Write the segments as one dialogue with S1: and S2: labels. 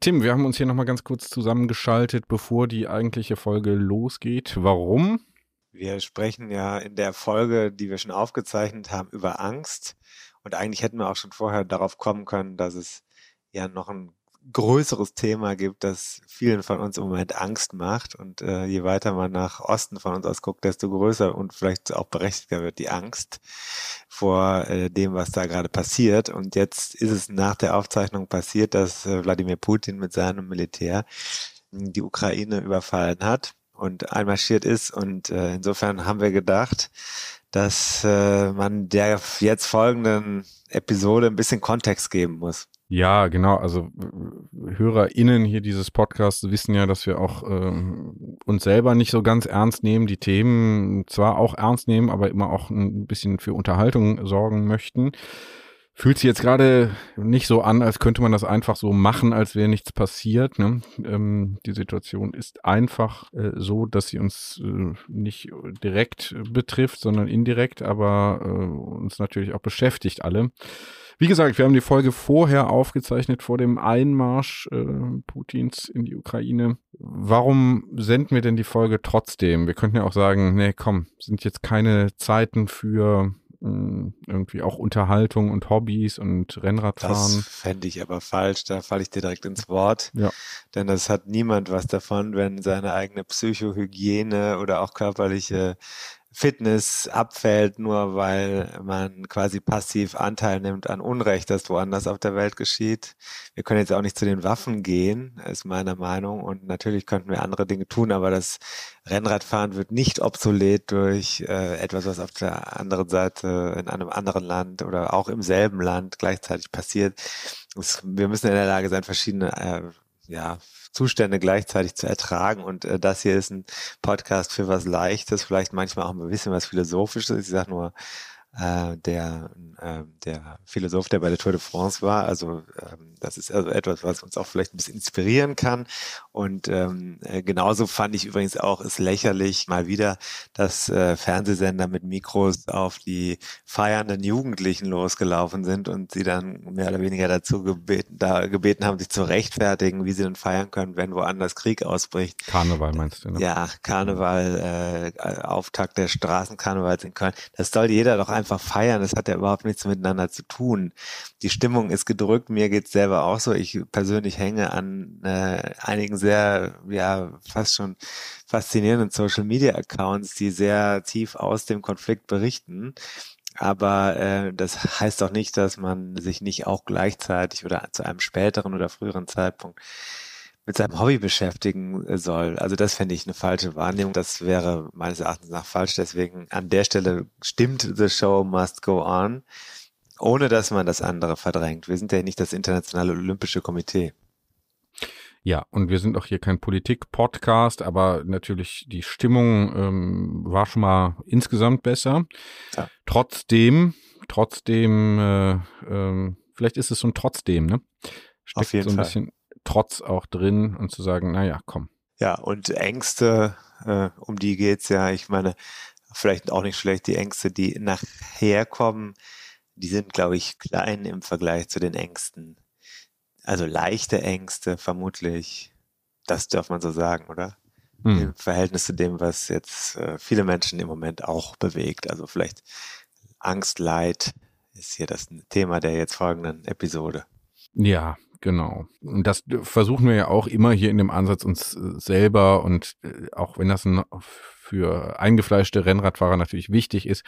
S1: Tim, wir haben uns hier nochmal ganz kurz zusammengeschaltet, bevor die eigentliche Folge losgeht. Warum?
S2: Wir sprechen ja in der Folge, die wir schon aufgezeichnet haben, über Angst. Und eigentlich hätten wir auch schon vorher darauf kommen können, dass es ja noch ein größeres Thema gibt, das vielen von uns im Moment Angst macht. Und äh, je weiter man nach Osten von uns aus guckt, desto größer und vielleicht auch berechtigter wird die Angst vor äh, dem, was da gerade passiert. Und jetzt ist es nach der Aufzeichnung passiert, dass äh, Wladimir Putin mit seinem Militär die Ukraine überfallen hat und einmarschiert ist. Und äh, insofern haben wir gedacht, dass äh, man der jetzt folgenden Episode ein bisschen Kontext geben muss.
S1: Ja, genau. Also HörerInnen hier dieses Podcasts wissen ja, dass wir auch ähm, uns selber nicht so ganz ernst nehmen, die Themen zwar auch ernst nehmen, aber immer auch ein bisschen für Unterhaltung sorgen möchten. Fühlt sich jetzt gerade nicht so an, als könnte man das einfach so machen, als wäre nichts passiert. Ne? Ähm, die Situation ist einfach äh, so, dass sie uns äh, nicht direkt betrifft, sondern indirekt, aber äh, uns natürlich auch beschäftigt alle. Wie gesagt, wir haben die Folge vorher aufgezeichnet, vor dem Einmarsch äh, Putins in die Ukraine. Warum senden wir denn die Folge trotzdem? Wir könnten ja auch sagen, nee, komm, sind jetzt keine Zeiten für äh, irgendwie auch Unterhaltung und Hobbys und Rennradfahren.
S2: Das fände ich aber falsch, da falle ich dir direkt ins Wort.
S1: Ja.
S2: Denn das hat niemand was davon, wenn seine eigene Psychohygiene oder auch körperliche Fitness abfällt, nur weil man quasi passiv Anteil nimmt an Unrecht, das woanders auf der Welt geschieht. Wir können jetzt auch nicht zu den Waffen gehen, ist meine Meinung. Und natürlich könnten wir andere Dinge tun, aber das Rennradfahren wird nicht obsolet durch äh, etwas, was auf der anderen Seite in einem anderen Land oder auch im selben Land gleichzeitig passiert. Es, wir müssen in der Lage sein, verschiedene äh, ja, Zustände gleichzeitig zu ertragen. Und äh, das hier ist ein Podcast für was Leichtes, vielleicht manchmal auch ein bisschen was Philosophisches. Ich sage nur, äh, der, äh, der Philosoph, der bei der Tour de France war. Also ähm, das ist also etwas, was uns auch vielleicht ein bisschen inspirieren kann. Und ähm, äh, genauso fand ich übrigens auch es lächerlich mal wieder, dass äh, Fernsehsender mit Mikros auf die feiernden Jugendlichen losgelaufen sind und sie dann mehr oder weniger dazu gebeten, da gebeten haben, sich zu rechtfertigen, wie sie denn feiern können, wenn woanders Krieg ausbricht.
S1: Karneval meinst du? Ne?
S2: Ja, Karneval, äh, Auftakt der Straßenkarnevals in Köln. Das soll jeder doch einfach feiern. Das hat ja überhaupt nichts miteinander zu tun. Die Stimmung ist gedrückt. Mir geht's selber auch so. Ich persönlich hänge an äh, einigen sehr, ja, fast schon faszinierenden Social Media Accounts, die sehr tief aus dem Konflikt berichten. Aber äh, das heißt doch nicht, dass man sich nicht auch gleichzeitig oder zu einem späteren oder früheren Zeitpunkt mit seinem Hobby beschäftigen äh, soll. Also das fände ich eine falsche Wahrnehmung. Das wäre meines Erachtens nach falsch. Deswegen an der Stelle stimmt The Show Must Go On, ohne dass man das andere verdrängt. Wir sind ja nicht das Internationale Olympische Komitee.
S1: Ja, und wir sind auch hier kein Politik-Podcast, aber natürlich die Stimmung ähm, war schon mal insgesamt besser. Ja. Trotzdem, trotzdem, äh, äh, vielleicht ist es so ein Trotzdem, ne?
S2: Steckt Auf jeden
S1: so ein
S2: Fall.
S1: bisschen Trotz auch drin und zu sagen, naja, komm.
S2: Ja, und Ängste, äh, um die geht's ja. Ich meine, vielleicht auch nicht schlecht, die Ängste, die nachher kommen, die sind, glaube ich, klein im Vergleich zu den Ängsten. Also leichte Ängste, vermutlich. Das darf man so sagen, oder? Hm. Im Verhältnis zu dem, was jetzt äh, viele Menschen im Moment auch bewegt. Also vielleicht Angst, Leid ist hier das Thema der jetzt folgenden Episode.
S1: Ja, Genau. Und das versuchen wir ja auch immer hier in dem Ansatz uns äh, selber und äh, auch wenn das für eingefleischte Rennradfahrer natürlich wichtig ist,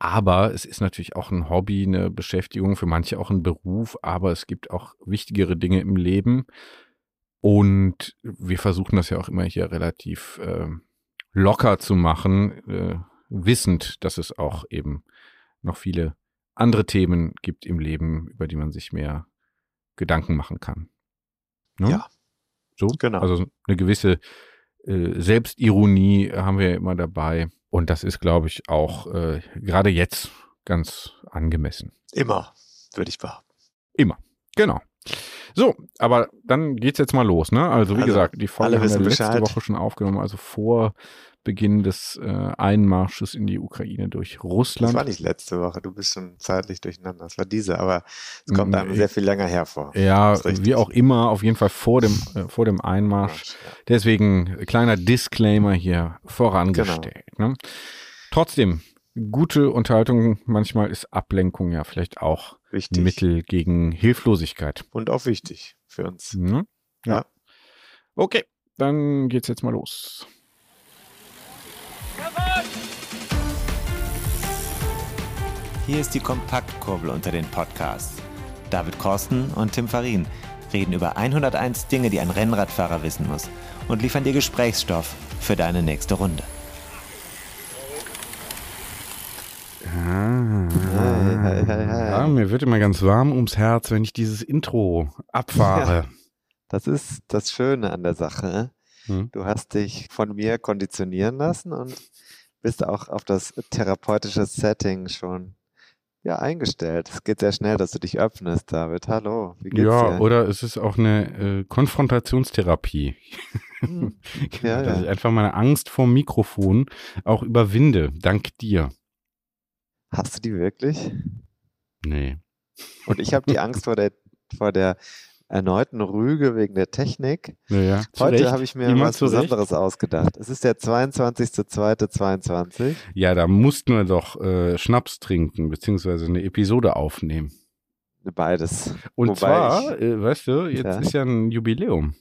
S1: aber es ist natürlich auch ein Hobby, eine Beschäftigung, für manche auch ein Beruf, aber es gibt auch wichtigere Dinge im Leben. Und wir versuchen das ja auch immer hier relativ äh, locker zu machen, äh, wissend, dass es auch eben noch viele andere Themen gibt im Leben, über die man sich mehr Gedanken machen kann. Ne?
S2: Ja.
S1: So,
S2: Genau.
S1: Also eine gewisse äh, Selbstironie haben wir ja immer dabei. Und das ist, glaube ich, auch äh, gerade jetzt ganz angemessen.
S2: Immer, würde ich behaupten.
S1: Genau. So, aber dann geht's jetzt mal los, ne? Also wie
S2: Also,
S1: gesagt, die Folge haben wir letzte
S2: Bescheid.
S1: Woche schon aufgenommen, also vor Beginn des äh, Einmarsches in die Ukraine durch
S2: Das
S1: Russland.
S2: war nicht letzte Woche, du bist schon zeitlich durcheinander. Das war diese, aber es kommt einem sehr viel länger hervor.
S1: Ja,
S2: Das
S1: wie auch immer, auf jeden Fall vor dem, äh, vor dem Einmarsch.
S2: Ja.
S1: Deswegen äh, kleiner Disclaimer hier vorangestellt.
S2: Genau.
S1: Ne? Trotzdem, gute Unterhaltung, manchmal ist Ablenkung ja vielleicht auch ein
S2: Wichtig.
S1: Mittel gegen Hilflosigkeit.
S2: Und auch wichtig für uns.
S1: Ne?
S2: Ja.
S1: Okay, dann geht's jetzt mal los.
S3: Hier ist die Kompaktkurbel unter den Podcasts. David Korsten und Tim Farin reden über 101 Dinge, die ein Rennradfahrer wissen muss und liefern dir Gesprächsstoff für deine nächste Runde.
S1: Ah. Ja, mir wird immer ganz warm ums Herz, wenn ich dieses Intro abfahre.
S2: Das ist das Schöne an der Sache.
S1: Hm.
S2: Du hast dich von mir konditionieren lassen und bist auch auf das therapeutische Setting schon ja, eingestellt. Es geht sehr schnell, dass du dich öffnest, David. Hallo, wie geht's
S1: Ja,
S2: dir?
S1: oder es ist auch eine äh, Konfrontationstherapie.
S2: Hm. Ja,
S1: dass
S2: ja.
S1: ich einfach meine Angst vor dem Mikrofon auch überwinde, dank dir.
S2: Hast du die wirklich?
S1: Nee.
S2: Und ich habe die Angst vor der, vor der erneuten Rüge wegen der Technik.
S1: Naja,
S2: Heute habe ich mir
S1: Immer
S2: was
S1: zu Recht.
S2: Besonderes ausgedacht. Es ist der 22.02.22.
S1: Ja, da mussten wir doch äh, Schnaps trinken, beziehungsweise eine Episode aufnehmen.
S2: Beides.
S1: Und
S2: Wobei
S1: zwar, äh, weißt du, jetzt
S2: Ja.
S1: ist ja ein Jubiläum.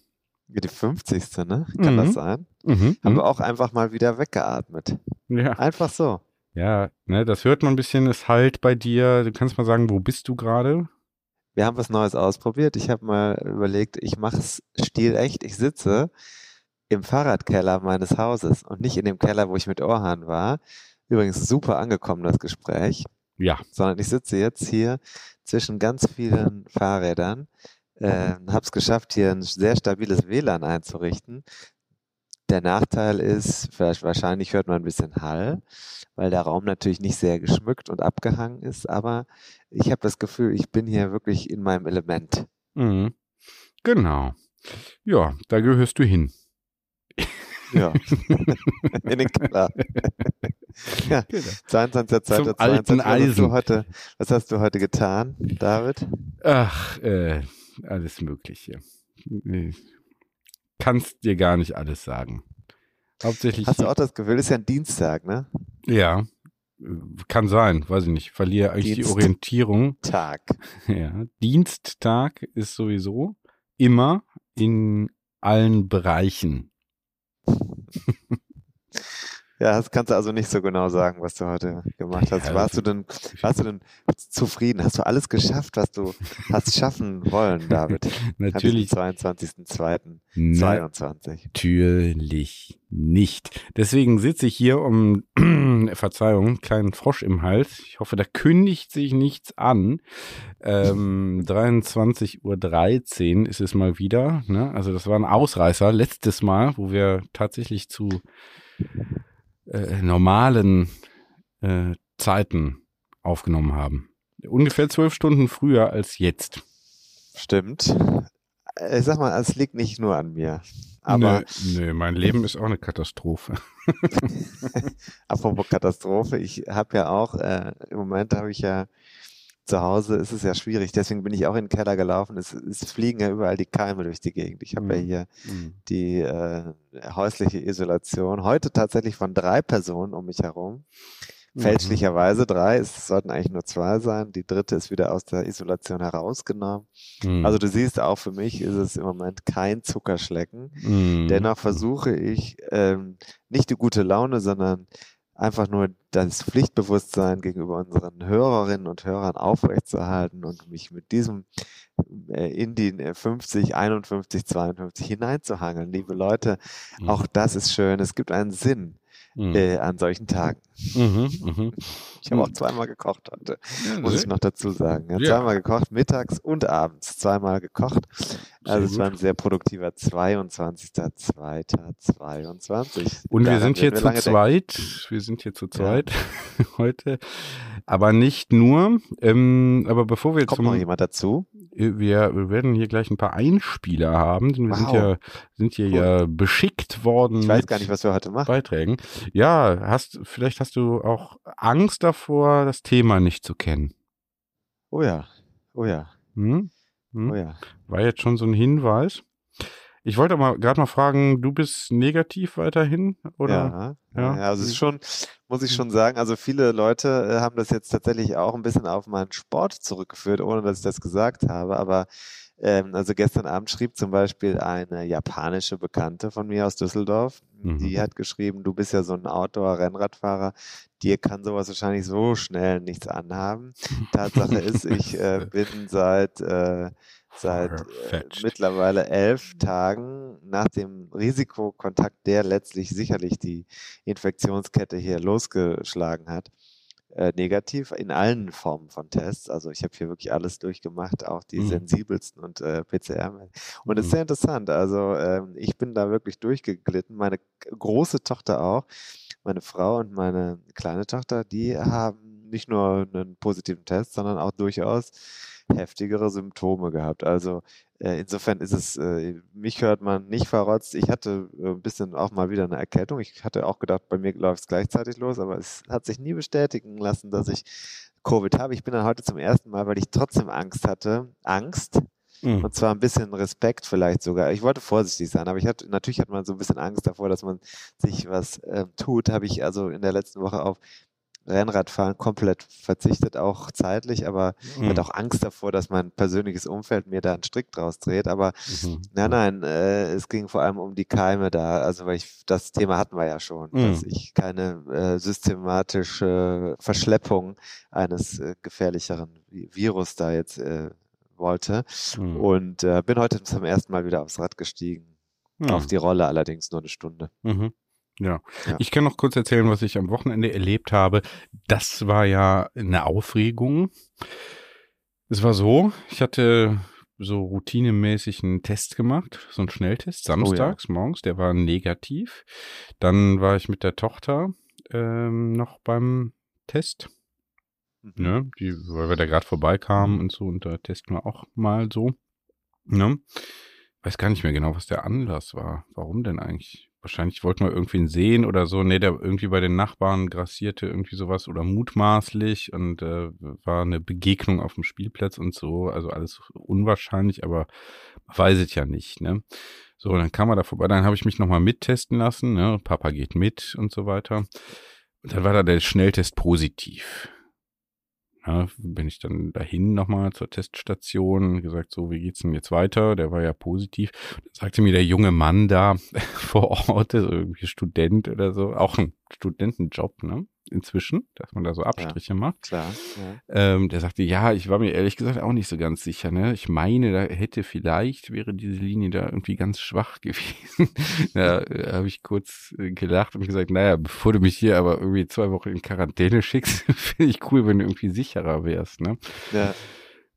S2: Die 50. ne? Kann
S1: Mhm.
S2: das sein?
S1: Mhm.
S2: Haben wir auch einfach mal wieder weggeatmet.
S1: Ja,
S2: Einfach so.
S1: ja ne, das hört man ein bisschen, es halt bei dir. Du kannst mal sagen, wo bist du gerade?
S2: Wir haben was Neues ausprobiert. Ich habe mal überlegt, ich mache es stilecht. Ich sitze im Fahrradkeller meines Hauses und nicht in dem Keller, wo ich mit Orhan war. Übrigens super angekommen, das Gespräch.
S1: Ja.
S2: sondern ich sitze jetzt hier zwischen ganz vielen Fahrrädern, äh, habe es geschafft, hier ein sehr stabiles WLAN einzurichten. Der Nachteil ist, wahrscheinlich hört man ein bisschen Hall, weil der Raum natürlich nicht sehr geschmückt und abgehangen ist, aber ich habe das Gefühl, ich bin hier wirklich in meinem Element.
S1: Mhm. Genau. Ja, da gehörst du hin.
S2: Ja. in den Keller. ja, 22.
S1: Zum alten
S2: was hast, du
S1: Eisen.
S2: heute, was hast du heute getan, David?
S1: Ach, äh, alles Mögliche. Kannst dir gar nicht alles sagen. Hauptsächlich.
S2: Hast du auch das Gefühl, ist ja ein Dienstag, ne?
S1: Ja, kann sein, weiß ich nicht. Verliere eigentlich die
S2: Dienst.
S1: Orientierung.
S2: Tag.
S1: Ja, Diensttag ist sowieso immer in allen Bereichen.
S2: Ja, das kannst du also nicht so genau sagen, was du heute gemacht hast. Warst du denn, warst du denn zufrieden? Hast du alles geschafft, was du hast schaffen wollen, David?
S1: Natürlich,
S2: Am 22.02.22.
S1: natürlich nicht. Deswegen sitze ich hier um, Verzeihung, kleinen Frosch im Hals. Ich hoffe, da kündigt sich nichts an. Ähm, 23.13 Uhr ist es mal wieder. Ne? Also das war ein Ausreißer letztes Mal, wo wir tatsächlich zu äh, normalen äh, Zeiten aufgenommen haben. Ungefähr zwölf Stunden früher als jetzt.
S2: Stimmt. Äh, Ich sag mal, es liegt nicht nur an mir. Aber
S1: nö, nö, mein Leben ist auch eine Katastrophe.
S2: apropos Katastrophe, ich habe ja auch, äh, im Moment habe ich ja zu Hause ist es ja schwierig, deswegen bin ich auch in den Keller gelaufen. Es, es fliegen ja überall die Keime durch die Gegend. Ich habe ja
S1: Mhm.
S2: hier die äh, häusliche Isolation. Heute tatsächlich von drei Personen um mich herum.
S1: Mhm.
S2: Fälschlicherweise drei, es sollten eigentlich nur zwei sein. Die dritte ist wieder aus der Isolation herausgenommen.
S1: Mhm.
S2: Also du siehst, auch für mich ist es im Moment kein Zuckerschlecken.
S1: Mhm.
S2: Dennoch versuche ich ähm, nicht die gute Laune, sondern einfach nur das Pflichtbewusstsein gegenüber unseren Hörerinnen und Hörern aufrechtzuerhalten und mich mit diesem äh, in die äh, 50, 51, 52 hineinzuhangeln. Liebe Leute,
S1: Mhm.
S2: auch das ist schön. Es gibt einen Sinn mhm. äh, an solchen Tagen. Mhm, mhm. Ich habe auch zweimal gekocht heute, muss ich noch dazu sagen. Ja, ja. Zweimal gekocht, mittags und abends zweimal gekocht. Also es war ein sehr produktiver 22.02.22.
S1: Und wir sind hier zu zweit. Wir sind hier zu zweit heute. Aber nicht nur. Ähm, aber bevor wir
S2: Kommt zum, noch jemand dazu?
S1: Wir, wir, werden hier gleich ein paar Einspieler haben. Wir wow. sind ja sind hier cool. ja beschickt worden.
S2: Ich weiß gar nicht, was wir heute machen.
S1: Beiträgen. Ja, hast vielleicht hast du auch Angst davor, das Thema nicht zu kennen.
S2: Oh ja, oh ja. Hm?
S1: Hm? Oh ja. War jetzt schon so ein Hinweis. Ich wollte mal gerade mal fragen, du bist negativ weiterhin, oder?
S2: Ja, ja. ja also es ist schon, muss ich schon sagen, also viele Leute äh, haben das jetzt tatsächlich auch ein bisschen auf meinen Sport zurückgeführt, ohne dass ich das gesagt habe, aber ähm, also gestern Abend schrieb zum Beispiel eine japanische Bekannte von mir aus Düsseldorf, mhm. die hat geschrieben, du bist ja so ein Outdoor-Rennradfahrer, dir kann sowas wahrscheinlich so schnell nichts anhaben. Tatsache ist, ich äh, bin seit äh, seit äh, mittlerweile elf Tagen nach dem Risikokontakt, der letztlich sicherlich die Infektionskette hier losgeschlagen hat, äh, negativ in allen Formen von Tests. Also ich habe hier wirklich alles durchgemacht, auch die mhm. sensibelsten und äh, PCR. Und es ist mhm. sehr interessant. Also äh, ich bin da wirklich durchgeglitten. Meine große Tochter auch, meine Frau und meine kleine Tochter, die haben nicht nur einen positiven Test, sondern auch durchaus heftigere Symptome gehabt. Also äh, insofern ist es, äh, mich hört man nicht verrotzt. Ich hatte äh, ein bisschen auch mal wieder eine Erkältung. Ich hatte auch gedacht, bei mir läuft es gleichzeitig los, aber es hat sich nie bestätigen lassen, dass ich Covid habe. Ich bin dann heute zum ersten Mal, weil ich trotzdem Angst hatte, Angst, Mhm. Und zwar ein bisschen Respekt vielleicht sogar. Ich wollte vorsichtig sein, aber ich hatte, natürlich hat man so ein bisschen Angst davor, dass man sich was äh, tut. Habe ich also in der letzten Woche auf Rennradfahren komplett verzichtet, auch zeitlich, aber mhm. ich hatte auch Angst davor, dass mein persönliches Umfeld mir da einen Strick draus dreht. Aber mhm. nein, nein, äh, es ging vor allem um die Keime da. Also weil ich das Thema hatten wir ja schon, mhm. dass ich keine äh, systematische Verschleppung eines äh, gefährlicheren Virus da jetzt äh, wollte. Mhm. Und äh, bin heute zum ersten Mal wieder aufs Rad gestiegen. Auf die Rolle allerdings nur eine Stunde.
S1: Mhm. Ja. ja. Ich kann noch kurz erzählen, was ich am Wochenende erlebt habe. Das war ja eine Aufregung. Es war so, ich hatte so routinemäßig einen Test gemacht, so einen Schnelltest, samstags oh ja. morgens, der war negativ. Dann war ich mit der Tochter ähm, noch beim Test. Mhm. Ne, die, weil wir da gerade vorbeikamen und so, und da testen wir auch mal so. Ne? Weiß gar nicht mehr genau, was der Anlass war. Warum denn eigentlich? Wahrscheinlich wollten wir irgendwen sehen oder so. Nee, der irgendwie bei den Nachbarn grassierte irgendwie sowas oder mutmaßlich und äh, war eine Begegnung auf dem Spielplatz und so. Also alles unwahrscheinlich, aber man weiß es ja nicht, ne? So, dann kam er da vorbei, dann habe ich mich nochmal mittesten lassen, ne? Papa geht mit und so weiter. Und dann war da der Schnelltest positiv. Ja, bin ich dann dahin nochmal zur Teststation, gesagt, so, wie geht's denn jetzt weiter? Der war ja positiv. Dann sagte mir der junge Mann da vor Ort, so irgendwie Student oder so, auch ein Studentenjob, ne? Inzwischen, dass man da so Abstriche
S2: ja,
S1: macht.
S2: Klar.
S1: Ja. Ähm, der sagte, ja, ich war mir ehrlich gesagt auch nicht so ganz sicher. Ne? Ich meine, da hätte vielleicht, wäre diese Linie da irgendwie ganz schwach gewesen. da äh, habe ich kurz äh, gelacht und gesagt, naja, bevor du mich hier aber irgendwie zwei Wochen in Quarantäne schickst, finde ich cool, wenn du irgendwie sicherer wärst. Ne? Ja.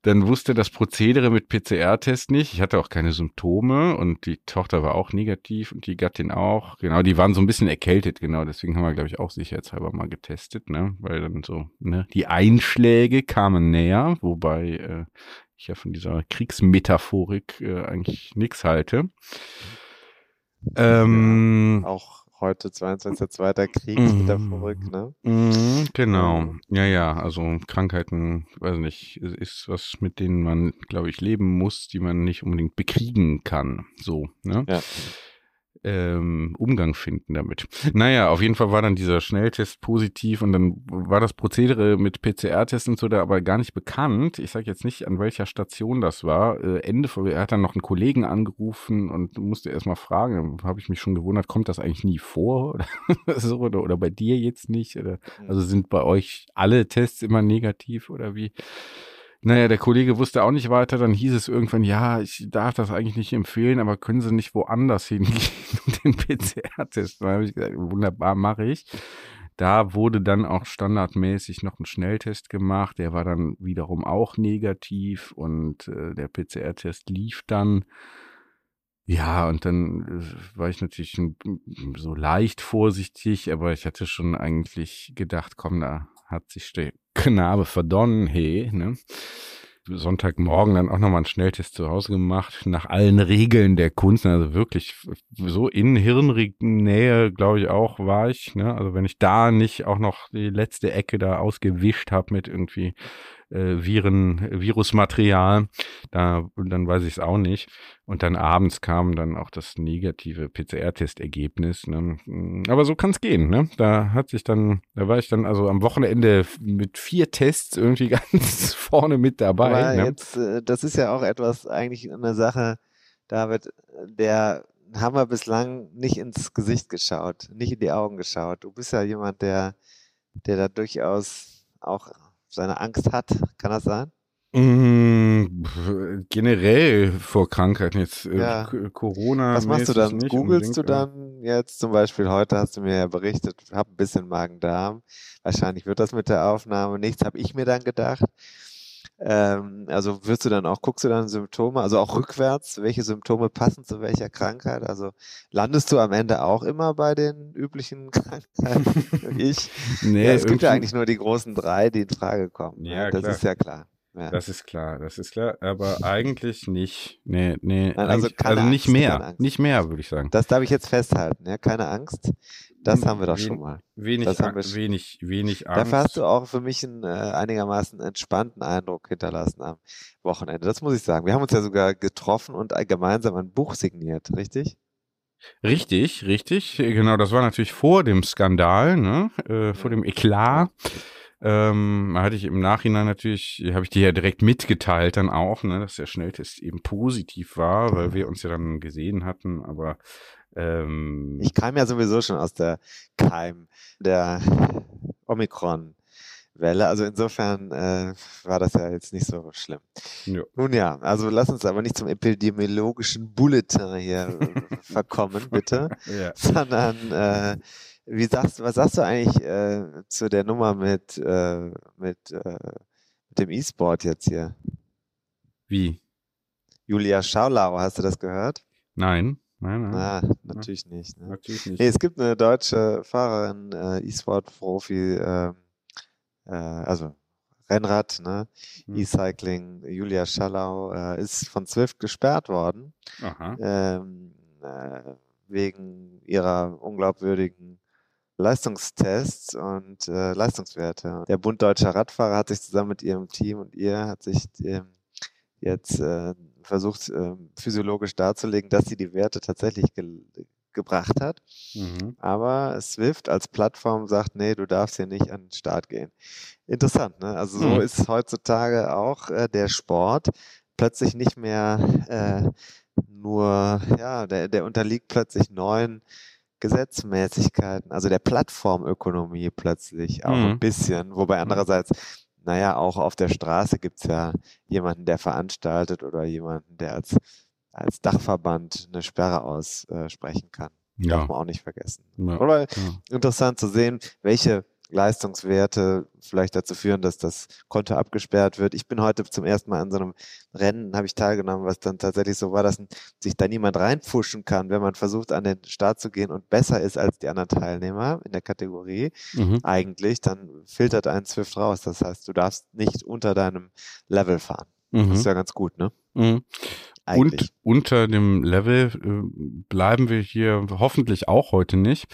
S1: Dann wusste das Prozedere mit PCR-Test nicht. Ich hatte auch keine Symptome und die Tochter war auch negativ und die Gattin auch. Genau, die waren so ein bisschen erkältet, genau. Deswegen haben wir, glaube ich, auch sicherheitshalber mal getestet, ne? Weil dann so, ne, die Einschläge kamen näher, wobei äh, ich ja von dieser Kriegsmetaphorik äh, eigentlich nichts halte.
S2: Ähm, ja, auch heute 22.2. Krieg mhm. wieder verrückt, ne?
S1: Mhm, genau. Ja, ja, also Krankheiten, weiß nicht, ist was, mit denen man, glaube ich, leben muss, die man nicht unbedingt bekriegen kann. So, ne? Ja ähm, Umgang finden damit. Naja, auf jeden Fall war dann dieser Schnelltest positiv und dann war das Prozedere mit PCR-Tests und so da aber gar nicht bekannt. Ich sage jetzt nicht, an welcher Station das war. Äh, Ende, er hat dann noch einen Kollegen angerufen und musste erstmal fragen, habe ich mich schon gewundert, kommt das eigentlich nie vor oder, so, oder, oder bei dir jetzt nicht? Oder, also sind bei euch alle Tests immer negativ oder wie? Naja, der Kollege wusste auch nicht weiter. Dann hieß es irgendwann, ja, ich darf das eigentlich nicht empfehlen, aber können Sie nicht woanders hingehen und den PCR-Test? Dann habe ich gesagt, wunderbar, mache ich. Da wurde dann auch standardmäßig noch ein Schnelltest gemacht. Der war dann wiederum auch negativ und äh, der PCR-Test lief dann. Ja, und dann äh, war ich natürlich so leicht vorsichtig, aber ich hatte schon eigentlich gedacht, komm, da hat sich der Knabe verdonnen, hey, ne? Sonntagmorgen dann auch nochmal einen Schnelltest zu Hause gemacht, nach allen Regeln der Kunst, also wirklich so in Hirnnähe, glaube ich, auch war ich. Ne? Also wenn ich da nicht auch noch die letzte Ecke da ausgewischt habe mit irgendwie Viren, Virusmaterial, da, dann weiß ich es auch nicht. Und dann abends kam dann auch das negative PCR-Testergebnis. Ne? Aber so kann es gehen. Ne? Da hat sich dann, da war ich dann also am Wochenende mit vier Tests irgendwie ganz vorne mit dabei.
S2: Aber ne? jetzt, äh, das ist ja auch etwas, eigentlich eine Sache, David, der haben wir bislang nicht ins Gesicht geschaut, nicht in die Augen geschaut. Du bist ja jemand, der, der da durchaus auch seine Angst hat. Kann das sein?
S1: Mm, generell vor Krankheiten jetzt äh, ja. Corona.
S2: Was machst du dann? Googlest du dann jetzt zum Beispiel heute hast du mir ja berichtet, hab ein bisschen Magen-Darm. Wahrscheinlich wird das mit der Aufnahme nichts, habe ich mir dann gedacht. Ähm, also wirst du dann auch, guckst du dann Symptome, also auch rückwärts, welche Symptome passen zu welcher Krankheit? Also landest du am Ende auch immer bei den üblichen Krankheiten? ich? Nee, ja, es gibt ja eigentlich nur die großen drei, die in Frage kommen. Ne? Ja, das klar. ist ja klar. Ja.
S1: Das ist klar, das ist klar, aber eigentlich nicht. Nee, nee, Nein, also, also nicht Angst, mehr, nicht mehr, würde ich sagen.
S2: Das darf ich jetzt festhalten, ja, keine Angst. Das haben wir doch Wen, schon mal.
S1: Wenig, wir wenig, wenig
S2: Angst. Dafür hast du auch für mich einen äh, einigermaßen entspannten Eindruck hinterlassen am Wochenende. Das muss ich sagen. Wir haben uns ja sogar getroffen und gemeinsam ein Buch signiert, richtig?
S1: Richtig, richtig. Genau, das war natürlich vor dem Skandal, ne? Äh, vor dem Eklat. Ähm, hatte ich im Nachhinein natürlich, habe ich dir ja direkt mitgeteilt dann auch, ne, dass der Schnelltest eben positiv war, weil wir uns ja dann gesehen hatten, aber ähm,
S2: ich kam ja sowieso schon aus der Keim der Omikron. Welle. Also insofern äh, war das ja jetzt nicht so schlimm. Ja. Nun ja, also lass uns aber nicht zum epidemiologischen Bulletin hier verkommen, bitte, ja. sondern äh, wie sagst, was sagst du eigentlich äh, zu der Nummer mit, äh, mit, äh, mit dem E-Sport jetzt hier?
S1: Wie?
S2: Julia Schaulau, hast du das gehört?
S1: Nein. Nein, nein.
S2: Ah, natürlich ja. nicht. Ne? Natürlich nicht. Nee, es gibt eine deutsche Fahrerin, äh, E-Sport-Profi, äh, äh, also Rennrad, ne? Hm. E-Cycling, Julia Schallau, äh, ist von Zwift gesperrt worden. Ähm, äh, wegen ihrer unglaubwürdigen Leistungstests und äh, Leistungswerte. Der Bund Deutscher Radfahrer hat sich zusammen mit ihrem Team und ihr hat sich ähm, jetzt äh, versucht, äh, physiologisch darzulegen, dass sie die Werte tatsächlich ge gebracht hat. Mhm. Aber Swift als Plattform sagt, nee, du darfst hier nicht an den Start gehen. Interessant, ne? Also so mhm. ist heutzutage auch äh, der Sport plötzlich nicht mehr äh, nur, ja, der, der unterliegt plötzlich neuen Gesetzmäßigkeiten, also der Plattformökonomie plötzlich auch mhm. ein bisschen, wobei mhm. andererseits, naja, auch auf der Straße gibt's ja jemanden, der veranstaltet oder jemanden, der als, als Dachverband eine Sperre aussprechen kann. Ja. Darf man auch nicht vergessen. Ja. Aber ja. interessant zu sehen, welche Leistungswerte vielleicht dazu führen, dass das Konto abgesperrt wird. Ich bin heute zum ersten Mal an so einem Rennen, habe ich teilgenommen, was dann tatsächlich so war, dass sich da niemand reinpfuschen kann, wenn man versucht, an den Start zu gehen und besser ist als die anderen Teilnehmer in der Kategorie. Mhm. Eigentlich, dann filtert ein Swift raus. Das heißt, du darfst nicht unter deinem Level fahren. Mhm. Das ist ja ganz gut, ne?
S1: Mhm. Und unter dem Level äh, bleiben wir hier hoffentlich auch heute nicht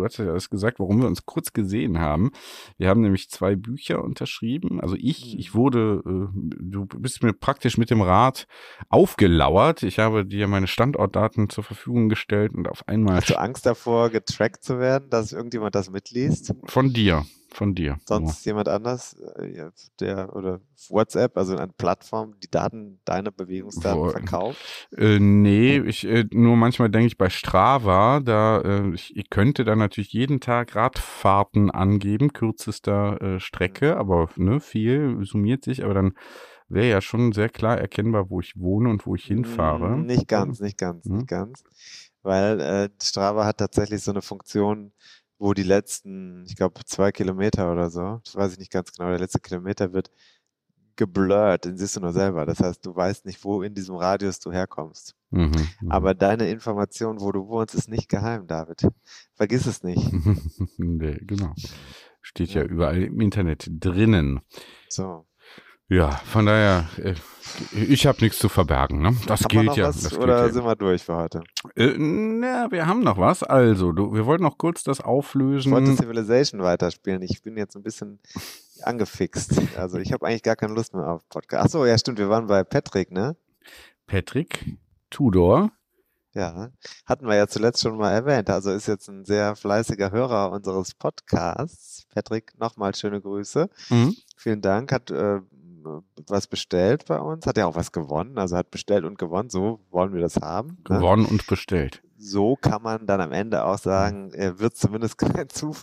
S1: du hast ja alles gesagt, warum wir uns kurz gesehen haben. Wir haben nämlich zwei Bücher unterschrieben. Also ich, ich mhm. wurde, äh, du bist mir praktisch mit dem Rad aufgelauert. Ich habe dir meine Standortdaten zur Verfügung gestellt und auf einmal.
S2: Hast du Angst davor, getrackt zu werden, dass irgendjemand das mitliest?
S1: Von dir von dir.
S2: Sonst ja. jemand anders, äh, der oder WhatsApp, also eine Plattform, die Daten, deine Bewegungsdaten Wo, verkauft?
S1: Äh, nee, ich äh, nur manchmal denke ich bei Strava, da äh, ich, ich, könnte da natürlich jeden Tag Radfahrten angeben, kürzester äh, Strecke, mhm. aber ne, viel summiert sich, aber dann wäre ja schon sehr klar erkennbar, wo ich wohne und wo ich hinfahre.
S2: Mm, Nicht ganz, nicht ganz,
S1: Hm?
S2: nicht ganz. Weil äh, Strava hat tatsächlich so eine Funktion, wo die letzten, ich glaube, zwei Kilometer oder so, das weiß ich nicht ganz genau, der letzte Kilometer wird geblurrt, den siehst du nur selber. Das heißt, du weißt nicht, wo in diesem Radius du herkommst.
S1: Mhm, mhm.
S2: Aber deine Information, wo du wohnst, ist nicht geheim, David. Vergiss es nicht.
S1: nee, genau. Steht ja
S2: Ja.
S1: überall im Internet drinnen.
S2: So.
S1: Ja, von daher, äh, ich habe nichts zu verbergen. Ne? Das
S2: Haben
S1: gilt ja.
S2: was
S1: das gilt
S2: oder
S1: ja.
S2: sind wir durch für heute?
S1: Äh, na, wir haben noch was. Also, du, wir wollten noch kurz das
S2: Ich
S1: auflösen.
S2: wollte Civilization weiterspielen. Ich bin jetzt ein bisschen angefixt. Also ich habe eigentlich gar keine Lust mehr auf Podcast. Achso, ja stimmt, wir waren bei Patrick, ne?
S1: Patrick Tudor.
S2: Ja, hatten wir ja zuletzt schon mal erwähnt. Also ist jetzt ein sehr fleißiger Hörer unseres Podcasts. Patrick, nochmal schöne Grüße.
S1: Mhm.
S2: Vielen Dank, hat äh, was bestellt bei uns, hat ja auch was gewonnen, also hat bestellt und gewonnen, so wollen wir das haben. Ne?
S1: Gewonnen und bestellt.
S2: So kann man dann am Ende auch sagen, wird zumindest kein Zu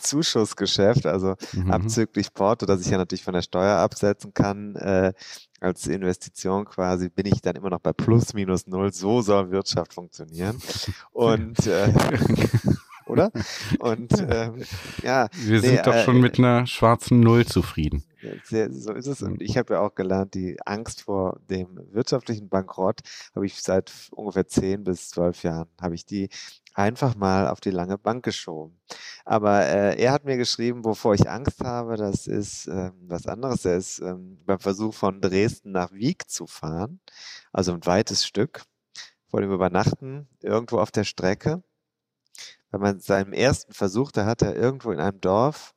S2: Zuschussgeschäft, also
S1: Mhm.
S2: abzüglich Porto, das ich ja natürlich von der Steuer absetzen kann, äh, als Investition quasi, bin ich dann immer noch bei plus minus null. So soll Wirtschaft funktionieren. Und äh, oder? Und ähm, ja,
S1: Wir
S2: Nee,
S1: sind doch
S2: äh,
S1: schon mit einer schwarzen Null zufrieden.
S2: sehr, so ist es. Und ich habe ja auch gelernt, die Angst vor dem wirtschaftlichen Bankrott habe ich seit ungefähr zehn bis zwölf Jahren, habe ich die einfach mal auf die lange Bank geschoben. Aber äh, er hat mir geschrieben, wovor ich Angst habe, das ist ähm, was anderes. Er ist ähm, beim Versuch von Dresden nach Wieg zu fahren, also ein weites Stück, vor dem Übernachten irgendwo auf der Strecke. Bei meinem, seinem ersten Versuch, da hat er irgendwo in einem Dorf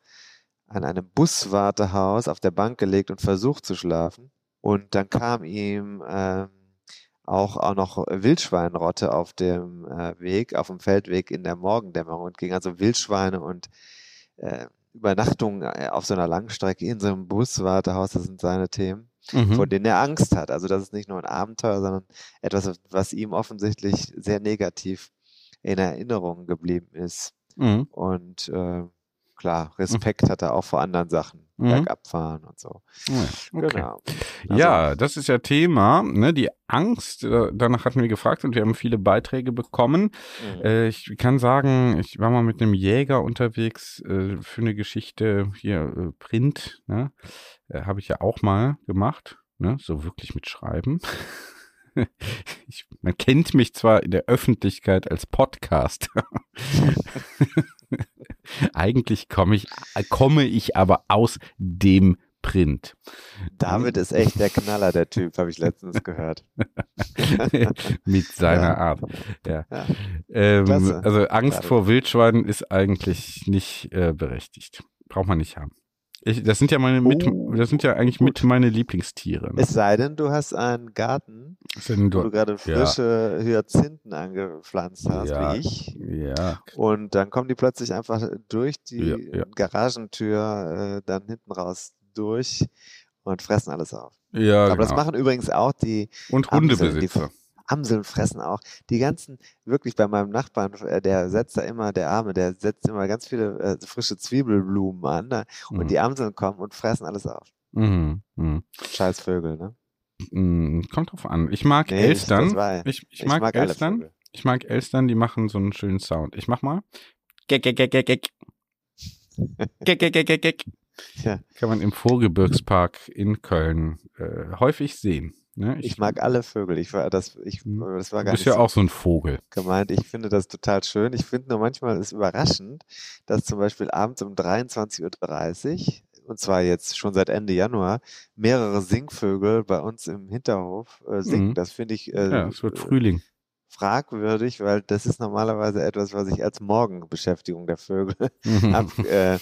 S2: an einem Buswartehaus auf der Bank gelegt und versucht zu schlafen. Und dann kam ihm ähm, auch, auch noch Wildschweinrotte auf dem äh, Weg, auf dem Feldweg in der Morgendämmerung und ging also Wildschweine und äh, Übernachtung äh, auf so einer Langstrecke in so einem Buswartehaus, das sind seine Themen,
S1: Mhm.
S2: vor denen er Angst hat. Also das ist nicht nur ein Abenteuer, sondern etwas, was ihm offensichtlich sehr negativ in Erinnerung geblieben ist.
S1: Mhm.
S2: Und äh, klar, Respekt hat er auch vor anderen Sachen,
S1: Mhm.
S2: Bergabfahren und so.
S1: Ja, okay.
S2: Genau. Also,
S1: Ja, das ist ja Thema, ne? Die Angst, äh, danach hatten wir gefragt und wir haben viele Beiträge bekommen.
S2: mhm.
S1: Äh, ich kann sagen, ich war mal mit einem Jäger unterwegs äh, für eine Geschichte hier äh, Print, ne? Äh, Habe ich ja auch mal gemacht, ne? So wirklich mit Schreiben. Ich, man kennt mich zwar in der Öffentlichkeit als Podcast. Eigentlich komme ich, komme ich aber aus dem Print.
S2: David ist echt der Knaller, der Typ, habe ich letztens gehört.
S1: mit seiner
S2: Ja.
S1: Art. Ja.
S2: Ja.
S1: Ähm, also Angst
S2: Gerade.
S1: vor Wildschweinen ist eigentlich nicht äh, berechtigt. Braucht man nicht haben. Ich, das sind ja meine mit,
S2: Oh,
S1: das sind ja eigentlich mit meine Lieblingstiere. Ne?
S2: Es sei denn, du hast einen Garten,
S1: denn
S2: wo du
S1: du,
S2: gerade
S1: ja.
S2: frische Hyazinthen angepflanzt hast,
S1: Ja.
S2: wie ich.
S1: ja,
S2: Und dann kommen die plötzlich einfach durch die
S1: Ja, ja.
S2: Garagentür äh, dann hinten raus durch und fressen alles auf.
S1: ja,
S2: Aber das
S1: genau.
S2: machen übrigens auch die
S1: Und
S2: Amseln, die
S1: Hundebesitzer.
S2: Amseln fressen auch. Die ganzen, wirklich bei meinem Nachbarn, äh, der setzt da immer, der Arme, der setzt immer ganz viele äh, frische Zwiebelblumen an ne? und
S1: Mhm.
S2: die Amseln kommen und fressen alles auf.
S1: Mhm. Mhm.
S2: Scheiß Vögel, ne?
S1: Mhm. Kommt drauf an. Ich mag
S2: Nee, ich-
S1: Elstern. ich, ich,
S2: Ich
S1: mag,
S2: mag
S1: Elstern. Ich mag Elstern, die machen so einen schönen Sound. Ich mach mal. Gek, gek, gek. Gek, gek, gek, gek, gek.
S2: Ja.
S1: Kann man im Vorgebirgspark in Köln äh, häufig sehen. Ne?
S2: Ich mag alle Vögel. Ich war, das, ich,
S1: Mhm.
S2: das war gar
S1: bist
S2: nicht
S1: ja
S2: so
S1: auch so ein Vogel.
S2: gemeint. Ich finde das total schön. Ich finde nur manchmal ist überraschend, dass zum Beispiel abends um 23.30 Uhr, und zwar jetzt schon seit Ende Januar, mehrere Singvögel bei uns im Hinterhof äh, singen.
S1: Mhm.
S2: Das finde ich äh,
S1: Ja, es wird Frühling.
S2: Fragwürdig, weil das ist normalerweise etwas, was ich als Morgenbeschäftigung der Vögel ab, äh,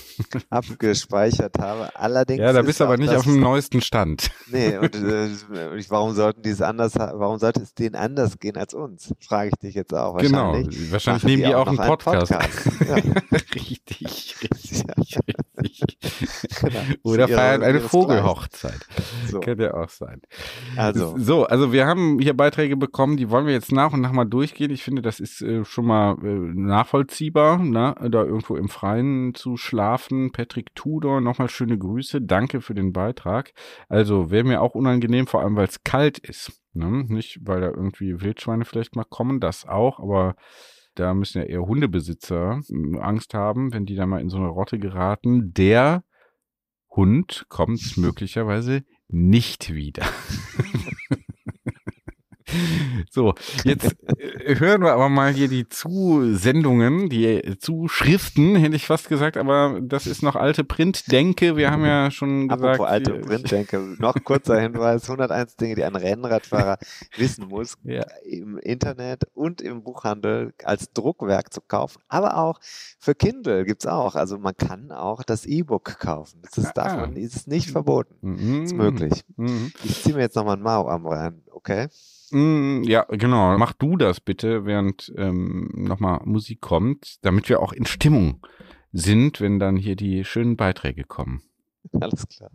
S2: abgespeichert habe. Allerdings
S1: Ja, da
S2: ist
S1: bist du aber
S2: auch
S1: nicht
S2: das,
S1: auf dem neuesten Stand.
S2: Nee, und äh, warum sollten die es anders, warum sollte es denen anders gehen als uns? Frage ich dich jetzt auch.
S1: Genau.
S2: Wahrscheinlich.
S1: Wahrscheinlich
S2: machen
S1: nehmen die auch
S2: noch
S1: einen Podcast.
S2: Podcast. Ja.
S1: richtig, richtig.
S2: Ja.
S1: Genau. Oder feiern eine Vogelhochzeit. So. Könnte ja auch sein. Also. So, also wir haben hier Beiträge bekommen, die wollen wir jetzt nach und nach mal durchgehen. Ich finde, das ist äh, schon mal äh, nachvollziehbar, ne? da irgendwo im Freien zu schlafen. Patrick Tudor, nochmal schöne Grüße. Danke für den Beitrag. Also wäre mir auch unangenehm, vor allem weil es kalt ist. Ne? Nicht, weil da irgendwie Wildschweine vielleicht mal kommen, das auch, aber da müssen ja eher Hundebesitzer hm, Angst haben, wenn die da mal in so eine Rotte geraten. Der Hund kommt möglicherweise nicht wieder. So, jetzt äh, hören wir aber mal hier die Zusendungen, die Zuschriften, hätte ich fast gesagt, aber das ist noch alte Printdenke. Wir haben ja schon gesagt. Apropos
S2: alte Printdenke, noch kurzer Hinweis, 101 Dinge, die ein Rennradfahrer wissen muss, ja. im Internet und im Buchhandel als Druckwerk zu kaufen, aber auch für Kindle gibt's auch. Also man kann auch das E-Book kaufen. Das ist, ah. davon, ist nicht verboten. Mhm. Ist möglich. Mhm. Ich ziehe mir jetzt nochmal ein Mau am rein, okay?
S1: Mm, ja, genau. Mach du das bitte, während ähm, nochmal Musik kommt, damit wir auch in Stimmung sind, wenn dann hier die schönen Beiträge kommen.
S2: Alles klar.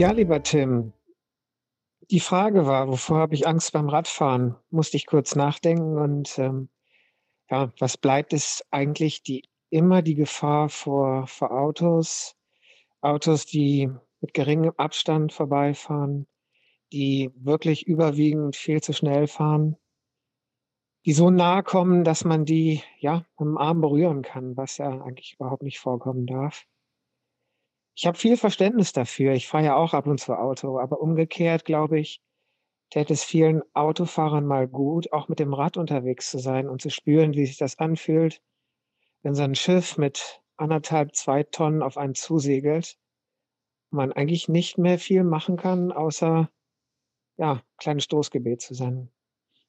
S4: Ja, lieber Tim, die Frage war, wovor habe ich Angst beim Radfahren? Musste ich kurz nachdenken und ähm, ja, was bleibt, ist eigentlich die immer die Gefahr vor, vor Autos, Autos, die mit geringem Abstand vorbeifahren, die wirklich überwiegend viel zu schnell fahren, die so nahe kommen, dass man die ja mit dem Arm berühren kann, was ja eigentlich überhaupt nicht vorkommen darf. Ich habe viel Verständnis dafür. Ich fahre ja auch ab und zu Auto, aber umgekehrt glaube ich, täte es vielen Autofahrern mal gut, auch mit dem Rad unterwegs zu sein und zu spüren, wie sich das anfühlt, wenn so ein Schiff mit anderthalb, zwei Tonnen auf einen zusegelt man eigentlich nicht mehr viel machen kann, außer ja, kleines Stoßgebet zu sein.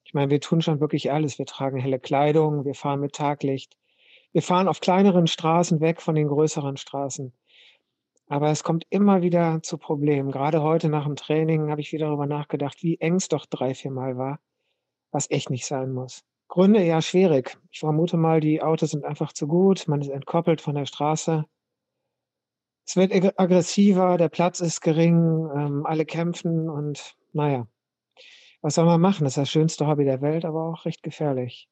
S4: Ich meine, wir tun schon wirklich alles. Wir tragen helle Kleidung, wir fahren mit Taglicht. Wir fahren auf kleineren Straßen weg von den größeren Straßen. Aber es kommt immer wieder zu Problemen. Gerade heute nach dem Training habe ich wieder darüber nachgedacht, wie eng es doch drei, vier Mal war, was echt nicht sein muss. Gründe ja schwierig. Ich vermute mal, die Autos sind einfach zu gut, man ist entkoppelt von der Straße. Es wird aggressiver, der Platz ist gering, ähm, alle kämpfen und naja, was soll man machen? Das ist das schönste Hobby der Welt, aber auch recht gefährlich.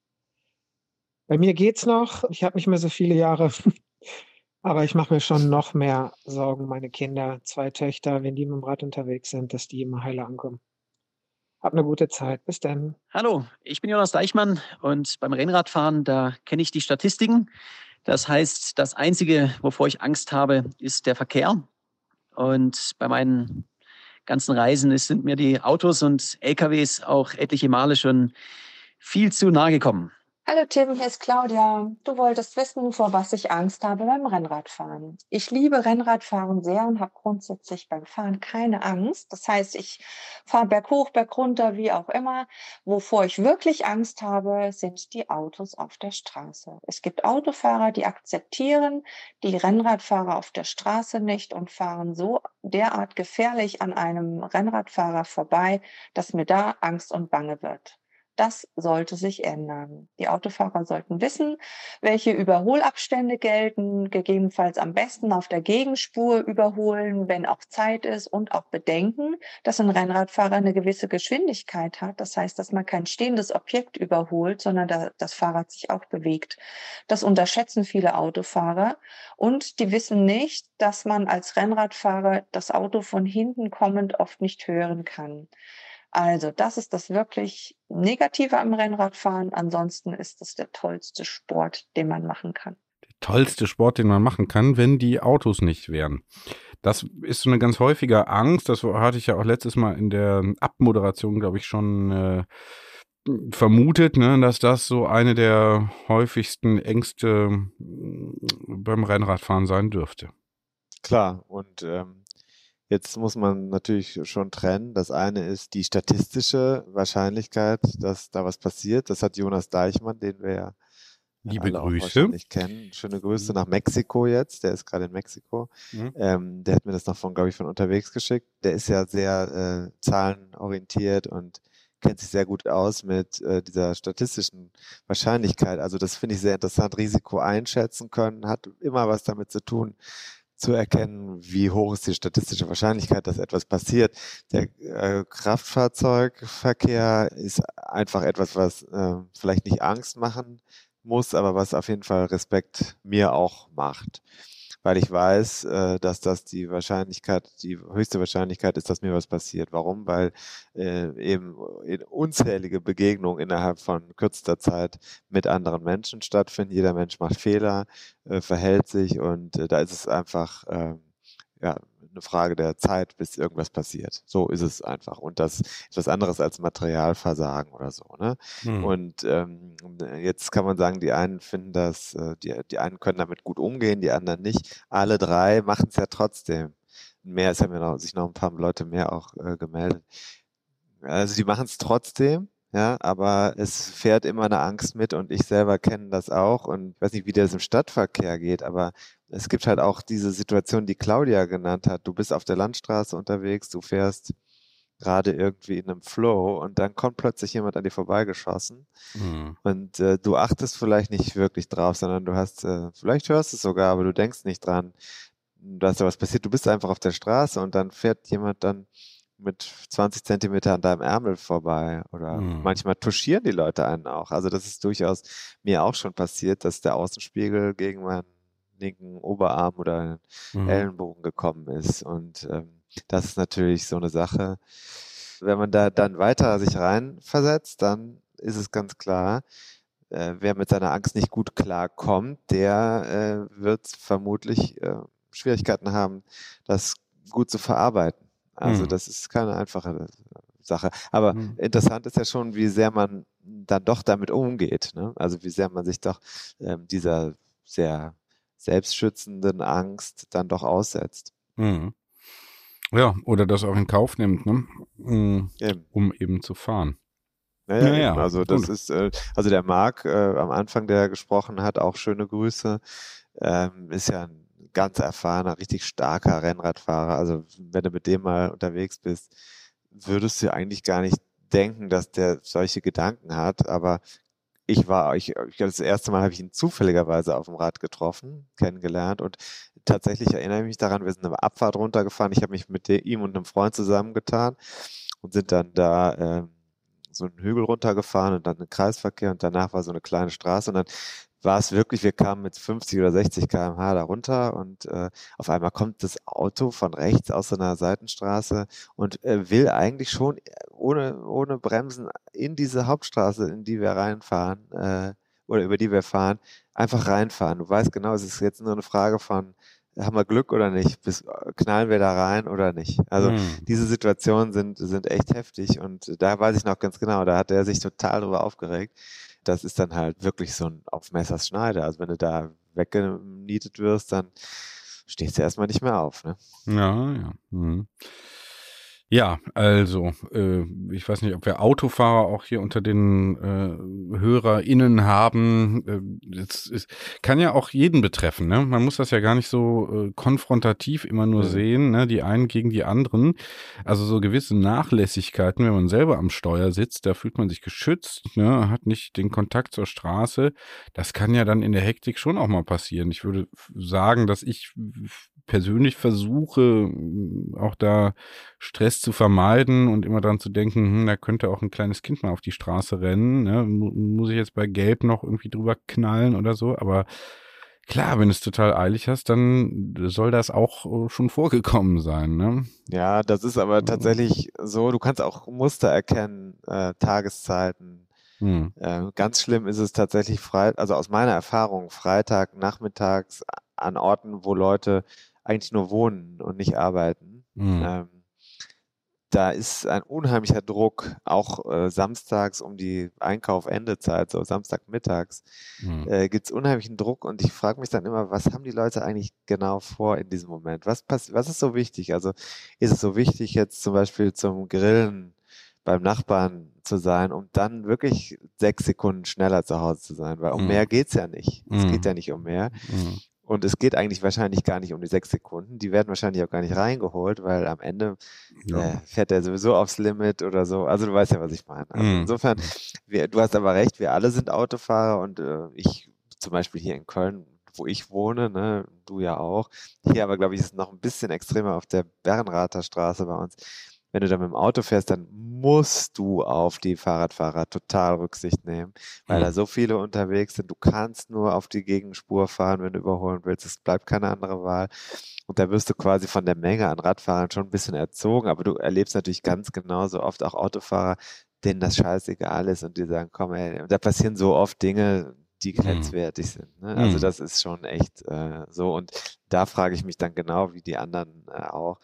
S4: Bei mir geht's noch. Ich habe nicht mehr so viele Jahre aber ich mache mir schon noch mehr Sorgen, meine Kinder, zwei Töchter, wenn die mit dem Rad unterwegs sind, dass die immer heile ankommen. Hab eine gute Zeit. Bis dann.
S5: Hallo, ich bin Jonas Deichmann und beim Rennradfahren, da kenne ich die Statistiken. Das heißt, das Einzige, wovor ich Angst habe, ist der Verkehr. Und bei meinen ganzen Reisen sind mir die Autos und LKWs auch etliche Male schon viel zu nahe gekommen.
S6: Hallo Tim, hier ist Claudia. Du wolltest wissen, vor was ich Angst habe beim Rennradfahren. Ich liebe Rennradfahren sehr und habe grundsätzlich beim Fahren keine Angst. Das heißt, ich fahre berghoch, bergunter, wie auch immer. Wovor ich wirklich Angst habe, sind die Autos auf der Straße. Es gibt Autofahrer, die akzeptieren die Rennradfahrer auf der Straße nicht und fahren so derart gefährlich an einem Rennradfahrer vorbei, dass mir da Angst und Bange wird. Das sollte sich ändern. Die Autofahrer sollten wissen, welche Überholabstände gelten, gegebenenfalls am besten auf der Gegenspur überholen, wenn auch Zeit ist und auch bedenken, dass ein Rennradfahrer eine gewisse Geschwindigkeit hat. Das heißt, dass man kein stehendes Objekt überholt, sondern das Fahrrad sich auch bewegt. Das unterschätzen viele Autofahrer und die wissen nicht, dass man als Rennradfahrer das Auto von hinten kommend oft nicht hören kann. Also das ist das wirklich Negative am Rennradfahren. Ansonsten ist das der tollste Sport, den man machen kann.
S1: Der tollste Sport, den man machen kann, wenn die Autos nicht wären. Das ist so eine ganz häufige Angst. Das hatte ich ja auch letztes Mal in der Abmoderation, glaube ich, schon äh, vermutet, ne, dass das so eine der häufigsten Ängste mm, beim Rennradfahren sein dürfte.
S2: Klar, und ähm, Jetzt muss man natürlich schon trennen. Das eine ist die statistische Wahrscheinlichkeit, dass da was passiert. Das hat Jonas Deichmann, den wir ja
S1: Liebe Grüße.
S2: kennen. Schöne Grüße nach Mexiko jetzt. Der ist gerade in Mexiko. Mhm. Ähm, der hat mir das noch von, glaube ich, von unterwegs geschickt. Der ist ja sehr äh, zahlenorientiert und kennt sich sehr gut aus mit äh, dieser statistischen Wahrscheinlichkeit. Also das finde ich sehr interessant. Risiko einschätzen können, hat immer was damit zu tun, zu erkennen, wie hoch ist die statistische Wahrscheinlichkeit, dass etwas passiert. Der äh, Kraftfahrzeugverkehr ist einfach etwas, was äh, vielleicht nicht Angst machen muss, aber was auf jeden Fall Respekt mir auch macht weil ich weiß, äh, dass das die Wahrscheinlichkeit, die höchste Wahrscheinlichkeit ist, dass mir was passiert. Warum? Weil äh, eben unzählige Begegnungen innerhalb von kürzester Zeit mit anderen Menschen stattfinden. Jeder Mensch macht Fehler, äh, verhält sich und äh, da ist es einfach äh, ja, eine Frage der Zeit, bis irgendwas passiert. So ist es einfach. Und das ist was anderes als Materialversagen oder so. Ne? Hm. Und ähm, jetzt kann man sagen, die einen finden das, äh, die, die einen können damit gut umgehen, die anderen nicht. Alle drei machen es ja trotzdem. Mehr, es haben ja noch, sich noch ein paar Leute mehr auch äh, gemeldet. Also die machen es trotzdem, ja, aber es fährt immer eine Angst mit und ich selber kenne das auch und ich weiß nicht, wie das im Stadtverkehr geht, aber es gibt halt auch diese Situation, die Claudia genannt hat. Du bist auf der Landstraße unterwegs, du fährst gerade irgendwie in einem Flow und dann kommt plötzlich jemand an dir vorbeigeschossen mhm. und äh, du achtest vielleicht nicht wirklich drauf, sondern du hast, äh, vielleicht hörst es sogar, aber du denkst nicht dran, dass da was passiert. Du bist einfach auf der Straße und dann fährt jemand dann mit 20 Zentimeter an deinem Ärmel vorbei oder mhm. manchmal touchieren die Leute einen auch. Also das ist durchaus mir auch schon passiert, dass der Außenspiegel gegen meinen linken Oberarm oder mhm. Ellenbogen gekommen ist. Und ähm, das ist natürlich so eine Sache. Wenn man da dann weiter sich reinversetzt, dann ist es ganz klar, äh, wer mit seiner Angst nicht gut klarkommt, der äh, wird vermutlich äh, Schwierigkeiten haben, das gut zu verarbeiten. Also mhm. das ist keine einfache Sache. Aber mhm. interessant ist ja schon, wie sehr man dann doch damit umgeht. Ne? Also wie sehr man sich doch ähm, dieser sehr selbstschützenden Angst dann doch aussetzt.
S1: Mhm. Ja, oder das auch in Kauf nimmt, ne? Mhm. um eben zu fahren.
S2: Naja, ja, ja. also das Gut. ist, äh, also der Marc äh, am Anfang, der gesprochen hat, auch schöne Grüße, ähm, ist ja ein ganz erfahrener, richtig starker Rennradfahrer. Also wenn du mit dem mal unterwegs bist, würdest du eigentlich gar nicht denken, dass der solche Gedanken hat, aber ich war, ich, ich das erste Mal habe ich ihn zufälligerweise auf dem Rad getroffen, kennengelernt und tatsächlich erinnere ich mich daran, wir sind eine Abfahrt runtergefahren. Ich habe mich mit ihm und einem Freund zusammengetan und sind dann da äh, so einen Hügel runtergefahren und dann einen Kreisverkehr und danach war so eine kleine Straße und dann war es wirklich, wir kamen mit 50 oder 60 km/h da runter und äh, auf einmal kommt das Auto von rechts aus so einer Seitenstraße und äh, will eigentlich schon äh, ohne, ohne Bremsen in diese Hauptstraße, in die wir reinfahren äh, oder über die wir fahren, einfach reinfahren. Du weißt genau, es ist jetzt nur eine Frage von, haben wir Glück oder nicht? Bis, äh, knallen wir da rein oder nicht? Also mhm. diese Situationen sind, sind echt heftig und da weiß ich noch ganz genau, da hat er sich total drüber aufgeregt das ist dann halt wirklich so ein auf Messers Schneide. Also wenn du da weggenietet wirst, dann stehst du erstmal nicht mehr auf. Ne?
S1: Ja, ja. Mhm. Ja, also, äh, ich weiß nicht, ob wir Autofahrer auch hier unter den äh, HörerInnen haben. Äh, das ist, kann ja auch jeden betreffen, ne? Man muss das ja gar nicht so äh, konfrontativ immer nur sehen, ne? Die einen gegen die anderen. Also so gewisse Nachlässigkeiten, wenn man selber am Steuer sitzt, da fühlt man sich geschützt, ne? Hat nicht den Kontakt zur Straße. Das kann ja dann in der Hektik schon auch mal passieren. Ich würde sagen, dass ich persönlich versuche, auch da Stress zu vermeiden und immer dran zu denken, hm, da könnte auch ein kleines Kind mal auf die Straße rennen. Ne? Muss ich jetzt bei Gelb noch irgendwie drüber knallen oder so? Aber klar, wenn du es total eilig hast, dann soll das auch äh, schon vorgekommen sein. Ne?
S2: Ja, das ist aber tatsächlich so, du kannst auch Muster erkennen, äh, Tageszeiten. Hm. Äh, ganz schlimm ist es tatsächlich frei, also aus meiner Erfahrung, Freitag nachmittags an Orten, wo Leute eigentlich nur wohnen und nicht arbeiten. Mhm. Ähm, da ist ein unheimlicher Druck, auch äh, samstags um die Einkaufendezeit, so Samstagmittags, mhm. äh, gibt es unheimlichen Druck und ich frage mich dann immer, was haben die Leute eigentlich genau vor in diesem Moment? Was, was ist so wichtig? Also ist es so wichtig, jetzt zum Beispiel zum Grillen beim Nachbarn zu sein, um dann wirklich sechs Sekunden schneller zu Hause zu sein, weil um
S1: Mhm.
S2: mehr geht's ja nicht. Es
S1: Mhm.
S2: geht ja nicht um mehr.
S1: Mhm.
S2: Und es geht eigentlich wahrscheinlich gar nicht um die sechs Sekunden. Die werden wahrscheinlich auch gar nicht reingeholt, weil am Ende
S1: Ja.
S2: äh, fährt er sowieso aufs Limit oder so. Also du weißt ja, was ich meine. Also
S1: Mhm.
S2: insofern, wir, du hast aber recht, wir alle sind Autofahrer und äh, ich zum Beispiel hier in Köln, wo ich wohne, ne, du ja auch. Hier aber, glaube ich, ist es noch ein bisschen extremer auf der Bernrather Straße bei uns. Wenn du da mit dem Auto fährst, dann musst du auf die Fahrradfahrer total Rücksicht nehmen, weil
S1: Mhm.
S2: da so viele unterwegs sind. Du kannst nur auf die Gegenspur fahren, wenn du überholen willst. Es bleibt keine andere Wahl. Und da wirst du quasi von der Menge an Radfahrern schon ein bisschen erzogen, aber du erlebst natürlich ganz genauso oft auch Autofahrer, denen das scheißegal ist und die sagen, komm ey, da passieren so oft Dinge, die grenzwertig sind. Ne? Also
S1: Mhm.
S2: das ist schon echt äh, so und da frage ich mich dann genau, wie die anderen äh, auch,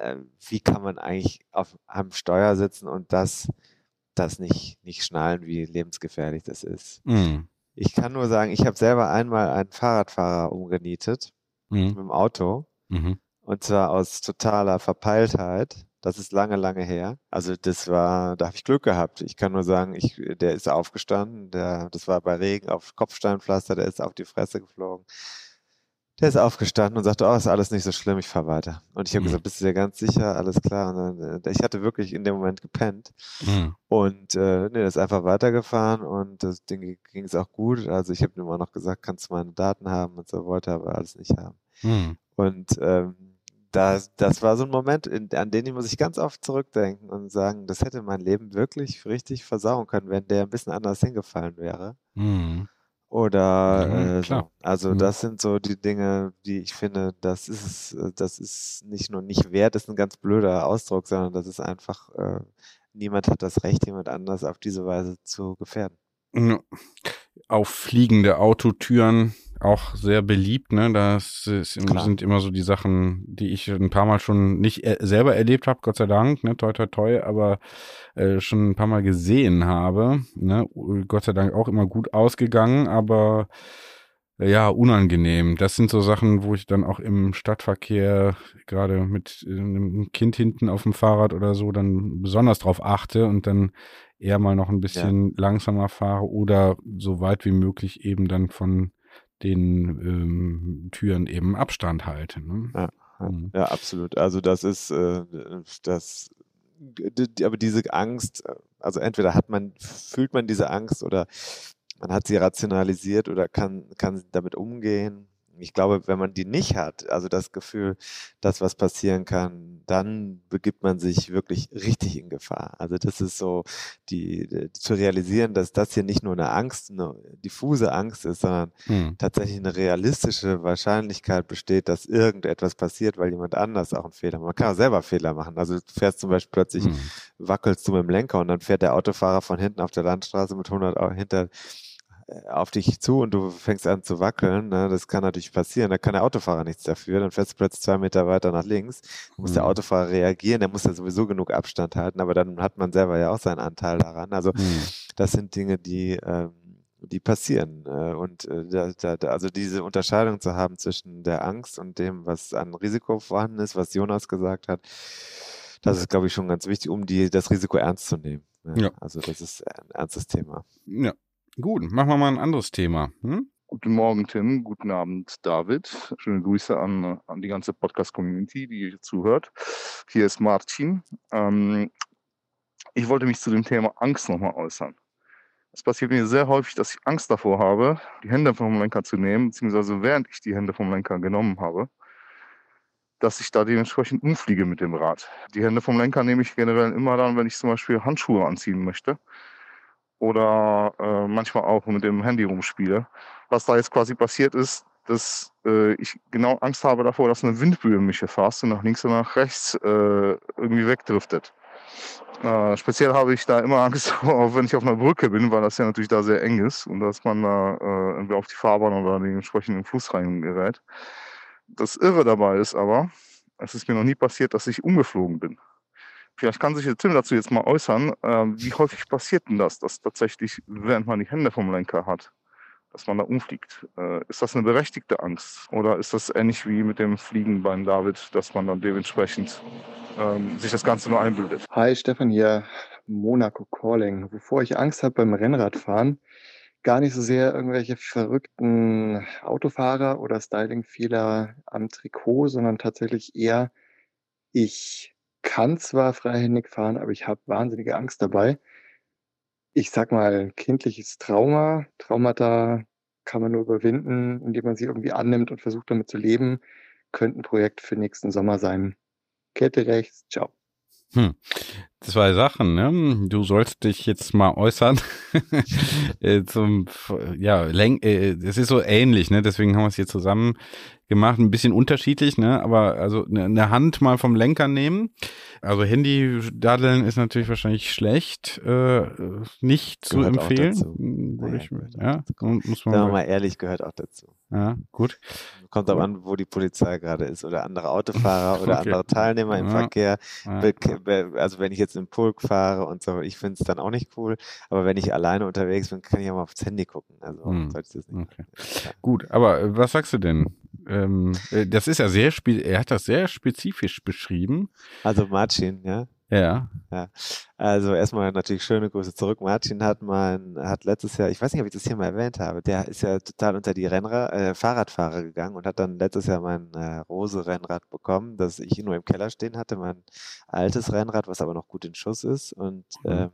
S2: äh, wie kann man eigentlich auf, am Steuer sitzen und das, das nicht, nicht schnallen, wie lebensgefährlich das ist.
S1: Mhm.
S2: Ich kann nur sagen, ich habe selber einmal einen Fahrradfahrer umgenietet mit
S1: Mhm.
S2: dem Auto.
S1: Mhm.
S2: Und zwar aus totaler Verpeiltheit. Das ist lange, lange her. Also das war, da habe ich Glück gehabt. Ich kann nur sagen, ich, der ist aufgestanden, der, das war bei Regen auf Kopfsteinpflaster, der ist auf die Fresse geflogen. Der ist aufgestanden und sagte, oh, ist alles nicht so schlimm, ich fahre weiter. Und ich habe
S1: Mhm.
S2: gesagt, bist du dir ganz sicher? Alles klar. Und dann, äh, ich hatte wirklich in dem Moment gepennt.
S1: Mhm.
S2: Und äh, nee, der ist einfach weitergefahren und das Ding ging es auch gut. Also ich habe ihm auch noch gesagt, kannst du meine Daten haben und so, wollte aber alles nicht haben.
S1: Mhm.
S2: Und ähm, das, das war so ein Moment, in, an den muss ich ganz oft zurückdenken und sagen, das hätte mein Leben wirklich richtig versauen können, wenn der ein bisschen anders hingefallen wäre.
S1: Mhm.
S2: Oder
S1: Ja,
S2: äh,
S1: klar.
S2: so. Also
S1: Mhm.
S2: das sind so die Dinge, die ich finde, das ist äh, das ist nicht nur nicht wert, ist ein ganz blöder Ausdruck, sondern das ist einfach, äh, niemand hat das Recht, jemand anders auf diese Weise zu gefährden.
S1: Ja. Auf fliegende Autotüren auch sehr beliebt, ne? Das ist, sind immer so die Sachen, die ich ein paar Mal schon nicht äh, selber erlebt habe, Gott sei Dank, ne? Toi toi toi, aber äh, schon ein paar Mal gesehen habe. Ne? Gott sei Dank auch immer gut ausgegangen, aber äh, ja, unangenehm. Das sind so Sachen, wo ich dann auch im Stadtverkehr, gerade mit äh, einem Kind hinten auf dem Fahrrad oder so, dann besonders drauf achte und dann eher mal noch ein bisschen langsamer fahre oder so weit wie möglich eben dann von den ähm, Türen eben Abstand halte. Ne?
S2: Ja, ja,
S1: Mhm.
S2: ja, absolut. Also das ist äh, das, aber diese Angst, also entweder hat man, fühlt man diese Angst oder man hat sie rationalisiert oder kann, kann damit umgehen. Ich glaube, wenn man die nicht hat, also das Gefühl, dass was passieren kann, dann begibt man sich wirklich richtig in Gefahr. Also das ist so, die, zu realisieren, dass das hier nicht nur eine Angst, eine diffuse Angst ist, sondern
S1: Hm.
S2: tatsächlich eine realistische Wahrscheinlichkeit besteht, dass irgendetwas passiert, weil jemand anders auch einen Fehler macht. Man kann auch selber Fehler machen. Also du fährst zum Beispiel plötzlich,
S1: Hm.
S2: wackelst du mit dem Lenker und dann fährt der Autofahrer von hinten auf der Landstraße mit 100 Au- hinter auf dich zu und du fängst an zu wackeln. Ne? Das kann natürlich passieren. Da kann der Autofahrer nichts dafür. Dann fährst du plötzlich zwei Meter weiter nach links. Dann muss der
S1: Hm.
S2: Autofahrer reagieren. Der muss ja sowieso genug Abstand halten. Aber dann hat man selber ja auch seinen Anteil daran. Also
S1: Hm.
S2: das sind Dinge, die, ähm, die passieren. Äh, und äh, da, da, da, also diese Unterscheidung zu haben zwischen der Angst und dem, was an Risiko vorhanden ist, was Jonas gesagt hat, das ist, glaube ich, schon ganz wichtig, um die, das Risiko ernst zu nehmen.
S1: Ja.
S2: Also das ist ein ernstes Thema.
S1: Ja, gut. Machen wir mal ein anderes Thema. Hm?
S7: Guten Morgen, Tim. Guten Abend, David. Schöne Grüße an, an die ganze Podcast-Community, die hier zuhört. Hier ist Martin. Ähm, ich wollte mich zu dem Thema Angst nochmal äußern. Es passiert mir sehr häufig, dass ich Angst davor habe, die Hände vom Lenker zu nehmen, beziehungsweise während ich die Hände vom Lenker genommen habe, dass ich da dementsprechend umfliege mit dem Rad. Die Hände vom Lenker nehme ich generell immer dann, wenn ich zum Beispiel Handschuhe anziehen möchte oder äh, manchmal auch mit dem Handy rumspiele. Was da jetzt quasi passiert ist, dass äh, ich genau Angst habe davor, dass eine Windböe mich erfasst und nach links und nach rechts äh, irgendwie wegdriftet. Äh, speziell habe ich da immer Angst, auch wenn ich auf einer Brücke bin, weil das ja natürlich da sehr eng ist und dass man da äh, irgendwie auf die Fahrbahn oder den entsprechenden Fluss reingerät. Das Irre dabei ist aber, es ist mir noch nie passiert, dass ich umgeflogen bin. Vielleicht kann sich der Tim dazu jetzt mal äußern, äh, wie häufig passiert denn das, dass tatsächlich, während man die Hände vom Lenker hat, dass man da umfliegt. Äh, ist das eine berechtigte Angst oder ist das ähnlich wie mit dem Fliegen beim David, dass man dann dementsprechend ähm, sich das Ganze nur einbildet?
S8: Hi, Stefan hier, Monaco Calling. Wovor ich Angst habe beim Rennradfahren, gar nicht so sehr irgendwelche verrückten Autofahrer oder Stylingfehler am Trikot, sondern tatsächlich eher, ich kann zwar freihändig fahren, aber ich habe wahnsinnige Angst dabei. Ich sag mal, kindliches Trauma, Traumata kann man nur überwinden, indem man sie irgendwie annimmt und versucht damit zu leben. Könnte ein Projekt für nächsten Sommer sein. Kette rechts, ciao.
S1: Hm. Zwei Sachen, ne? Du sollst dich jetzt mal äußern äh, zum, ja, Lenk, äh, es ist so ähnlich, ne? Deswegen haben wir es hier zusammen gemacht, ein bisschen unterschiedlich, ne? Aber also eine ne Hand mal vom Lenker nehmen. Also Handy daddeln ist natürlich wahrscheinlich schlecht, äh, nicht zu
S2: Gehört
S1: empfehlen. Würde
S2: Naja,
S1: ich, ja, muss man mal,
S2: mal ehrlich, gehört auch dazu.
S1: ja, gut.
S2: Kommt aber an, wo die Polizei gerade ist oder andere Autofahrer oder
S1: Okay.
S2: andere Teilnehmer im
S1: Ja.
S2: Verkehr.
S1: Ja.
S2: Also wenn ich jetzt im Pulk fahre und so, ich finde es dann auch nicht cool. Aber wenn ich alleine unterwegs bin, kann ich auch mal aufs Handy gucken. Also
S1: Hm.
S2: sollte ich das nicht
S1: Okay. Gut, aber äh, was sagst du denn? Ähm, äh, das ist ja sehr, spe er hat das sehr spezifisch beschrieben.
S2: Also Martin, ja.
S1: Ja.
S2: Ja, also erstmal natürlich schöne Grüße zurück. Martin hat mein, hat letztes Jahr, ich weiß nicht, ob ich das hier mal erwähnt habe, der ist ja total unter die Rennrad, äh, Fahrradfahrer gegangen und hat dann letztes Jahr mein äh, Rose-Rennrad bekommen, das ich nur im Keller stehen hatte, mein altes Rennrad, was aber noch gut in Schuss ist. Und ähm,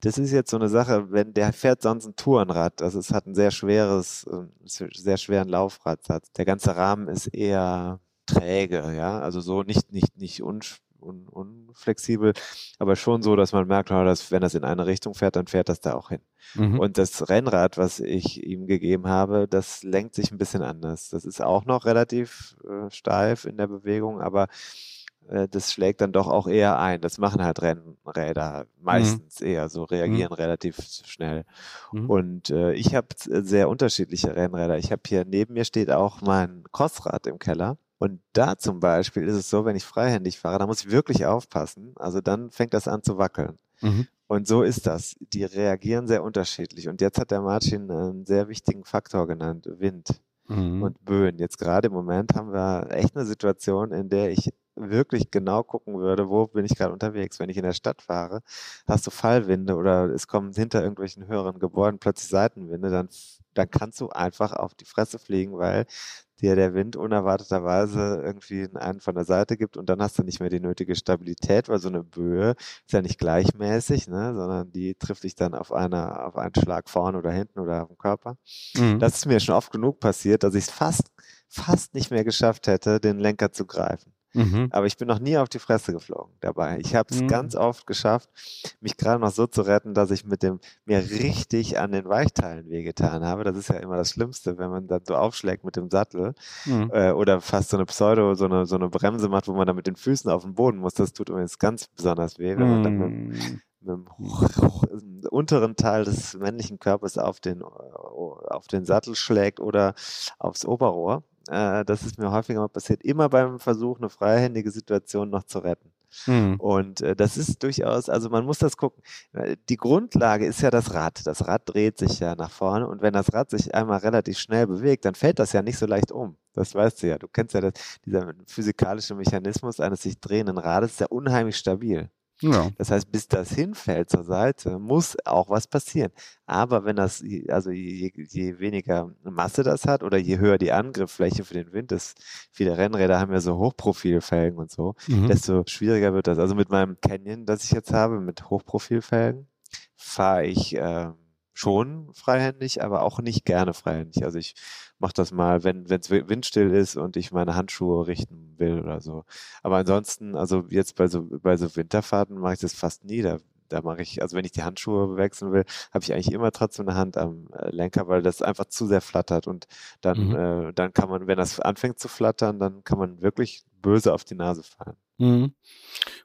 S2: das ist jetzt so eine Sache, wenn der fährt sonst ein Tourenrad, das ist, hat ein sehr schweres, ähm, sehr schweren Laufradsatz. Der ganze Rahmen ist eher träge, ja, also so nicht, nicht, nicht unsch un, unflexibel, aber schon so, dass man merkt, oh, dass, wenn das in eine Richtung fährt, dann fährt das da auch hin.
S1: Mhm.
S2: Und das Rennrad, was ich ihm gegeben habe, das lenkt sich ein bisschen anders. Das ist auch noch relativ äh, steif in der Bewegung, aber äh, das schlägt dann doch auch eher ein. Das machen halt Rennräder meistens eher so, reagieren relativ schnell.
S1: Mhm.
S2: Und äh, ich habe sehr unterschiedliche Rennräder. Ich habe hier neben mir steht auch mein Crossrad im Keller. Und da zum Beispiel ist es so, wenn ich freihändig fahre, da muss ich wirklich aufpassen. Also dann fängt das an zu wackeln.
S1: Mhm.
S2: Und so ist das. Die reagieren sehr unterschiedlich. Und jetzt hat der Martin einen sehr wichtigen Faktor genannt, Wind
S1: Mhm.
S2: und Böen. Jetzt gerade im Moment haben wir echt eine Situation, in der ich wirklich genau gucken würde, wo bin ich gerade unterwegs. Wenn ich in der Stadt fahre, hast du Fallwinde oder es kommen hinter irgendwelchen höheren Gebäuden plötzlich Seitenwinde, dann, dann kannst du einfach auf die Fresse fliegen, weil dir der Wind unerwarteterweise irgendwie einen von der Seite gibt und dann hast du nicht mehr die nötige Stabilität, weil so eine Böe ist ja nicht gleichmäßig, ne, sondern die trifft dich dann auf einer, auf einen Schlag vorne oder hinten oder auf dem Körper.
S1: Mhm.
S2: Das ist mir schon oft genug passiert, dass ich es fast, fast nicht mehr geschafft hätte, den Lenker zu greifen.
S1: Mhm.
S2: Aber ich bin noch nie auf die Fresse geflogen dabei. Ich habe es
S1: Mhm.
S2: ganz oft geschafft, mich gerade noch so zu retten, dass ich mit dem mir richtig an den Weichteilen wehgetan habe. Das ist ja immer das Schlimmste, wenn man dann so aufschlägt mit dem Sattel
S1: Mhm.
S2: äh, oder fast so eine Pseudo, so eine, so eine Bremse macht, wo man dann mit den Füßen auf den Boden muss. Das tut übrigens ganz besonders weh, wenn man dann mit,
S1: Mhm.
S2: mit dem unteren Teil des männlichen Körpers auf den, äh, auf den Sattel schlägt oder aufs Oberrohr. Äh, Das ist mir häufiger mal passiert, immer beim Versuch, eine freihändige Situation noch zu retten.
S1: Mhm.
S2: Und äh, das ist durchaus, also man muss das gucken. Äh, Die Grundlage ist ja das Rad. Das Rad dreht sich ja nach vorne und wenn das Rad sich einmal relativ schnell bewegt, dann fällt das ja nicht so leicht um. Das weißt du ja. Du kennst ja das, dieser physikalische Mechanismus eines sich drehenden Rades, ist ja unheimlich stabil.
S1: Ja.
S2: Das heißt, bis das hinfällt zur Seite, muss auch was passieren. Aber wenn das, also je, je weniger Masse das hat oder je höher die Angriffsfläche für den Wind ist, viele Rennräder haben ja so Hochprofilfelgen und so,
S1: Mhm.
S2: desto schwieriger wird das. Also mit meinem Canyon, das ich jetzt habe, mit Hochprofilfelgen, fahre ich ähm, schon freihändig, aber auch nicht gerne freihändig. Also ich mache das mal, wenn es windstill ist und ich meine Handschuhe richten will oder so. Aber ansonsten, also jetzt bei so, bei so Winterfahrten mache ich das fast nie. Da, da mache ich, also wenn ich die Handschuhe wechseln will, habe ich eigentlich immer trotzdem eine Hand am äh, Lenker, weil das einfach zu sehr flattert und dann,
S1: Mhm.
S2: äh, dann kann man, wenn das anfängt zu flattern, dann kann man wirklich böse auf die Nase fallen.
S1: Mhm.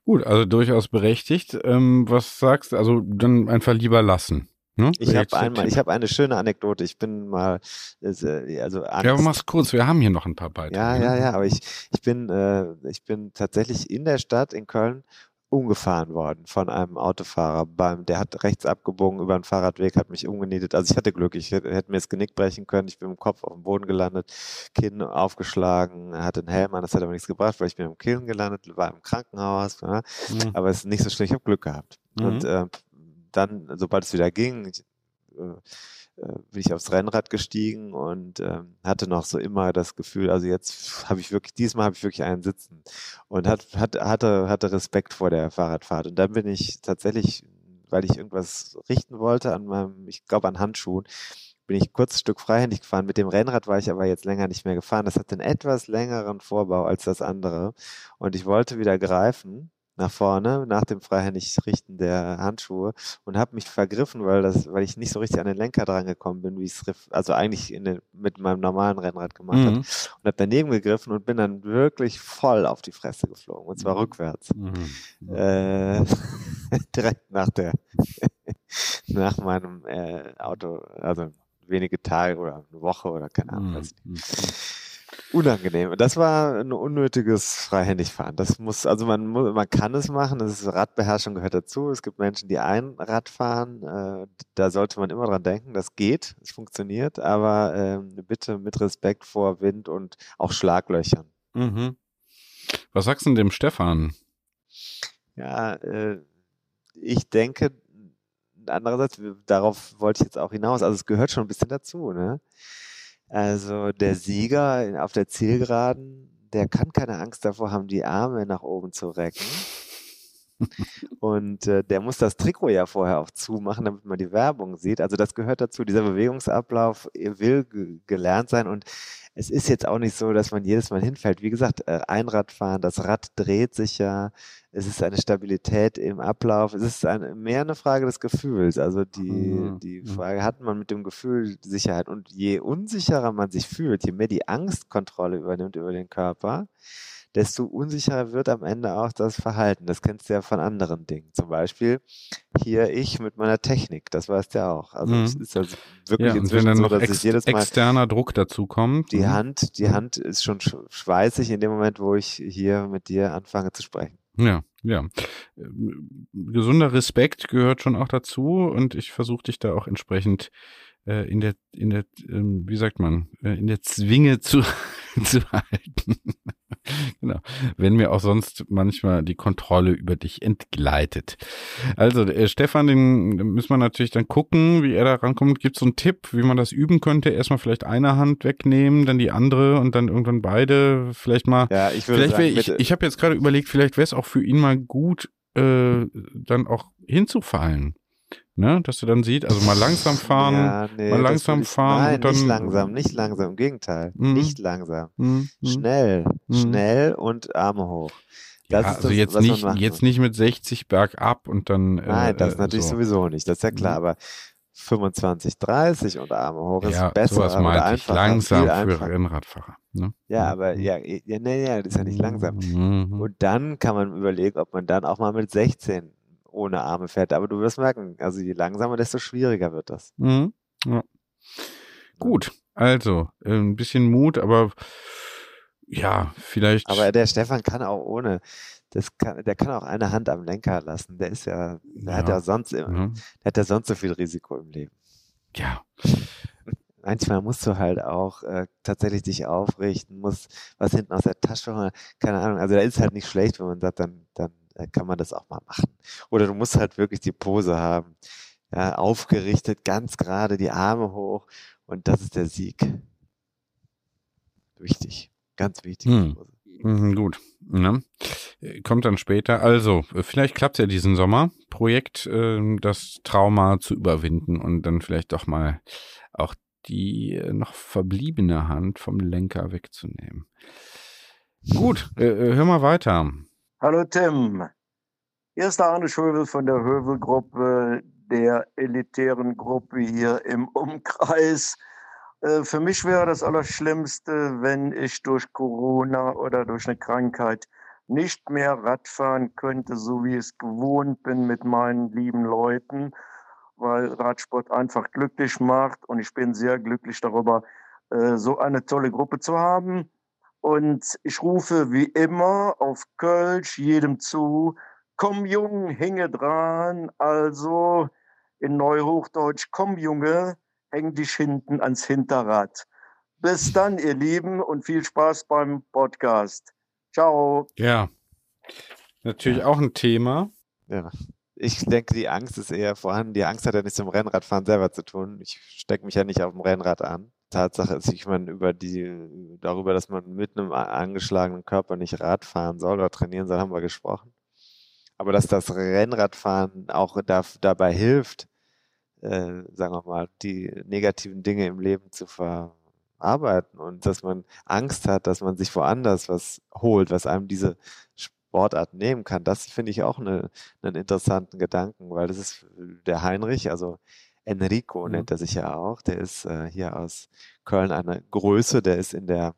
S1: Gut, also durchaus berechtigt. Ähm, was sagst du? Also dann einfach lieber lassen. Ne?
S2: Ich habe einmal, ich habe eine schöne Anekdote. Ich bin mal, äh, also
S1: Ja,
S2: Angst-
S1: mach's kurz, wir haben hier noch ein paar Beiträge.
S2: Ja,
S1: ne?
S2: ja, ja, aber ich, ich bin, äh, ich bin tatsächlich in der Stadt in Köln umgefahren worden von einem Autofahrer. Beim, der hat rechts abgebogen über den Fahrradweg, hat mich umgenietet. Also ich hatte Glück, ich hätte, hätte mir das Genick brechen können. Ich bin mit dem Kopf auf dem Boden gelandet, Kinn aufgeschlagen, hatte einen Helm an, das hat aber nichts gebracht, weil ich bin im Kinn gelandet, war im Krankenhaus. Ja. Mhm. Aber es ist nicht so schlimm, ich habe Glück gehabt. Mhm. Und äh, dann, sobald es wieder ging, ich, äh, äh, bin ich aufs Rennrad gestiegen und ähm, hatte noch so immer das Gefühl, also jetzt habe ich wirklich, diesmal habe ich wirklich einen sitzen und hat, hat, hatte, hatte Respekt vor der Fahrradfahrt. Und dann bin ich tatsächlich, weil ich irgendwas richten wollte an meinem, ich glaube an Handschuhen, bin ich kurz ein Stück freihändig gefahren. Mit dem Rennrad war ich aber jetzt länger nicht mehr gefahren. Das hat einen etwas längeren Vorbau als das andere. Und ich wollte wieder greifen nach vorne nach dem freihändig Richten der Handschuhe und habe mich vergriffen, weil das, weil ich nicht so richtig an den Lenker dran gekommen bin, wie ich es also eigentlich den, mit meinem normalen Rennrad gemacht mhm. habe und habe daneben gegriffen und bin dann wirklich voll auf die Fresse geflogen und zwar mhm. rückwärts mhm. äh, direkt nach der nach meinem äh, Auto, also wenige Tage oder eine Woche oder keine Ahnung. Mhm unangenehm. Das war ein unnötiges Freihändigfahren. Das muss, also man muss, man kann es machen. Das ist Radbeherrschung gehört dazu. Es gibt Menschen, die ein Rad fahren. Äh, da sollte man immer dran denken. Das geht, es funktioniert, aber äh, bitte mit Respekt vor Wind und auch Schlaglöchern.
S1: Mhm. Was sagst du denn dem Stefan?
S2: Ja, äh, ich denke, andererseits, darauf wollte ich jetzt auch hinaus. Also es gehört schon ein bisschen dazu, ne? Also der Sieger auf der Zielgeraden, der kann keine Angst davor haben, die Arme nach oben zu recken. Und äh, der muss das Trikot ja vorher auch zumachen, damit man die Werbung sieht. Also das gehört dazu. Dieser Bewegungsablauf will gelernt sein und es ist jetzt auch nicht so, dass man jedes Mal hinfällt. Wie gesagt, äh, Einradfahren, das Rad dreht sich ja. Es ist eine Stabilität im Ablauf. Es ist eine, mehr eine Frage des Gefühls. Also die, mhm. die mhm. Frage, hat man mit dem Gefühl Sicherheit? Und je unsicherer man sich fühlt, je mehr die Angst Kontrolle übernimmt über den Körper, desto unsicherer wird am Ende auch das Verhalten. Das kennst du ja von anderen Dingen. Zum Beispiel hier ich mit meiner Technik, das weißt du ja auch. Also mhm. es ist ja wirklich ja,
S1: inzwischen wenn dann so, dass ich jedes Mal externer Druck dazu kommt.
S2: Die mhm. Hand, die Hand ist schon schweißig in dem Moment, wo ich hier mit dir anfange zu sprechen.
S1: Ja, ja. Gesunder Respekt gehört schon auch dazu und ich versuche dich da auch entsprechend äh, in der, in der, ähm, wie sagt man, äh, in der Zwinge zu, zu halten. genau. Wenn mir auch sonst manchmal die Kontrolle über dich entgleitet. Also, äh, Stefan, den müssen wir natürlich dann gucken, wie er da rankommt. Gibt es so einen Tipp, wie man das üben könnte? Erstmal vielleicht eine Hand wegnehmen, dann die andere und dann irgendwann beide. Vielleicht mal.
S2: Ja, ich würde
S1: sagen, ich, ich habe jetzt gerade überlegt, vielleicht wäre es auch für ihn mal gut, äh, dann auch hinzufallen ne? Dass du dann siehst, also mal langsam fahren, ja, nee, mal langsam fahren
S2: nein,
S1: und dann.
S2: Nicht langsam, nicht langsam, im Gegenteil. Mhm. Nicht langsam. Mhm. Schnell, mhm. schnell und Arme hoch.
S1: Das ja, also das, jetzt nicht, jetzt nicht mit 60 bergab und dann.
S2: Äh, nein, das äh, natürlich so. sowieso nicht, das ist ja klar, mhm. aber 25, 30 und Arme hoch ist ja, besser sowas oder einfacher.
S1: Langsam für Rennradfahrer. Ne?
S2: Ja, aber ja, ja, nee, ja, das ist ja nicht langsam. Mhm. Und dann kann man überlegen, ob man dann auch mal mit 16 ohne Arme fährt. Aber du wirst merken, also je langsamer, desto schwieriger wird das.
S1: Mhm. Ja. Gut, also äh, ein bisschen Mut, aber ja, vielleicht.
S2: Aber der Stefan kann auch ohne. Das kann, der kann auch eine Hand am Lenker lassen. Der ist ja, der ja. hat ja sonst, immer, mhm. der hat ja sonst so viel Risiko im Leben.
S1: Ja.
S2: Manchmal musst du halt auch äh, tatsächlich dich aufrichten, musst was hinten aus der Tasche holen, keine Ahnung. Also da ist halt nicht schlecht, wenn man sagt, dann, dann kann man das auch mal machen. Oder du musst halt wirklich die Pose haben. Ja, aufgerichtet, ganz gerade, die Arme hoch und das ist der Sieg. Wichtig, ganz wichtig.
S1: Hm. Mhm, gut. Ne? Kommt dann später. Also, vielleicht klappt ja diesen Sommer. Projekt, äh, das Trauma zu überwinden und dann vielleicht doch mal auch die äh, noch verbliebene Hand vom Lenker wegzunehmen. Gut, äh, äh hör mal weiter.
S9: Hallo Tim, hier ist der Arne Schövel von der Hövel-Gruppe, der elitären Gruppe hier im Umkreis. Äh, für mich wäre das Allerschlimmste, wenn ich durch Corona oder durch eine Krankheit nicht mehr Radfahren könnte, so wie ich es gewohnt bin mit meinen lieben Leuten, weil Radsport einfach glücklich macht und ich bin sehr glücklich darüber, äh, so eine tolle Gruppe zu haben. Und ich rufe wie immer auf Kölsch jedem zu, komm Jung, hinge dran. Also in Neuhochdeutsch, komm Junge, häng dich hinten ans Hinterrad. Bis dann, ihr Lieben, und viel Spaß beim Podcast. Ciao.
S1: Ja, natürlich auch ein Thema.
S2: Ja. Ich denke, die Angst ist eher vorhanden. Die Angst hat ja nichts mit dem Rennradfahren selber zu tun. Ich stecke mich ja nicht auf dem Rennrad an. Tatsache ist, ich meine, über die, darüber, dass man mit einem angeschlagenen Körper nicht Rad fahren soll oder trainieren soll, haben wir gesprochen. Aber dass das Rennradfahren auch da, dabei hilft, äh, sagen wir mal, die negativen Dinge im Leben zu verarbeiten und dass man Angst hat, dass man sich woanders was holt, was einem diese Sportart nehmen kann, das finde ich auch eine, einen interessanten Gedanken, weil das ist der Heinrich, also Enrico mhm. nennt er sich ja auch, der ist äh, hier aus Köln eine Größe, der ist in der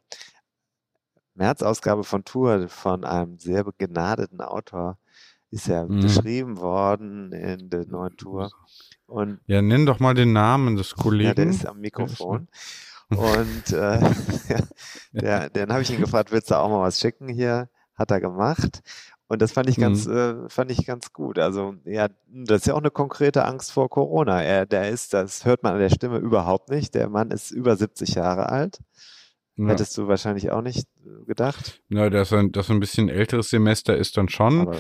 S2: März-Ausgabe von Tour von einem sehr begnadeten Autor, ist ja mhm. beschrieben worden in der neuen Tour.
S1: Und ja, nenn doch mal den Namen des Kollegen. Ja,
S2: der ist am Mikrofon. Und äh, der, den habe ich ihn gefragt, willst du auch mal was schicken hier? Hat er gemacht. Und das fand ich ganz, mhm. äh, fand ich ganz gut. Also, ja, das ist ja auch eine konkrete Angst vor Corona. Er, der ist, das hört man an der Stimme überhaupt nicht. Der Mann ist über 70 Jahre alt. Ja. Hättest du wahrscheinlich auch nicht äh, gedacht.
S1: Ja, dass ein, dass ein bisschen älteres Semester ist dann schon. Aber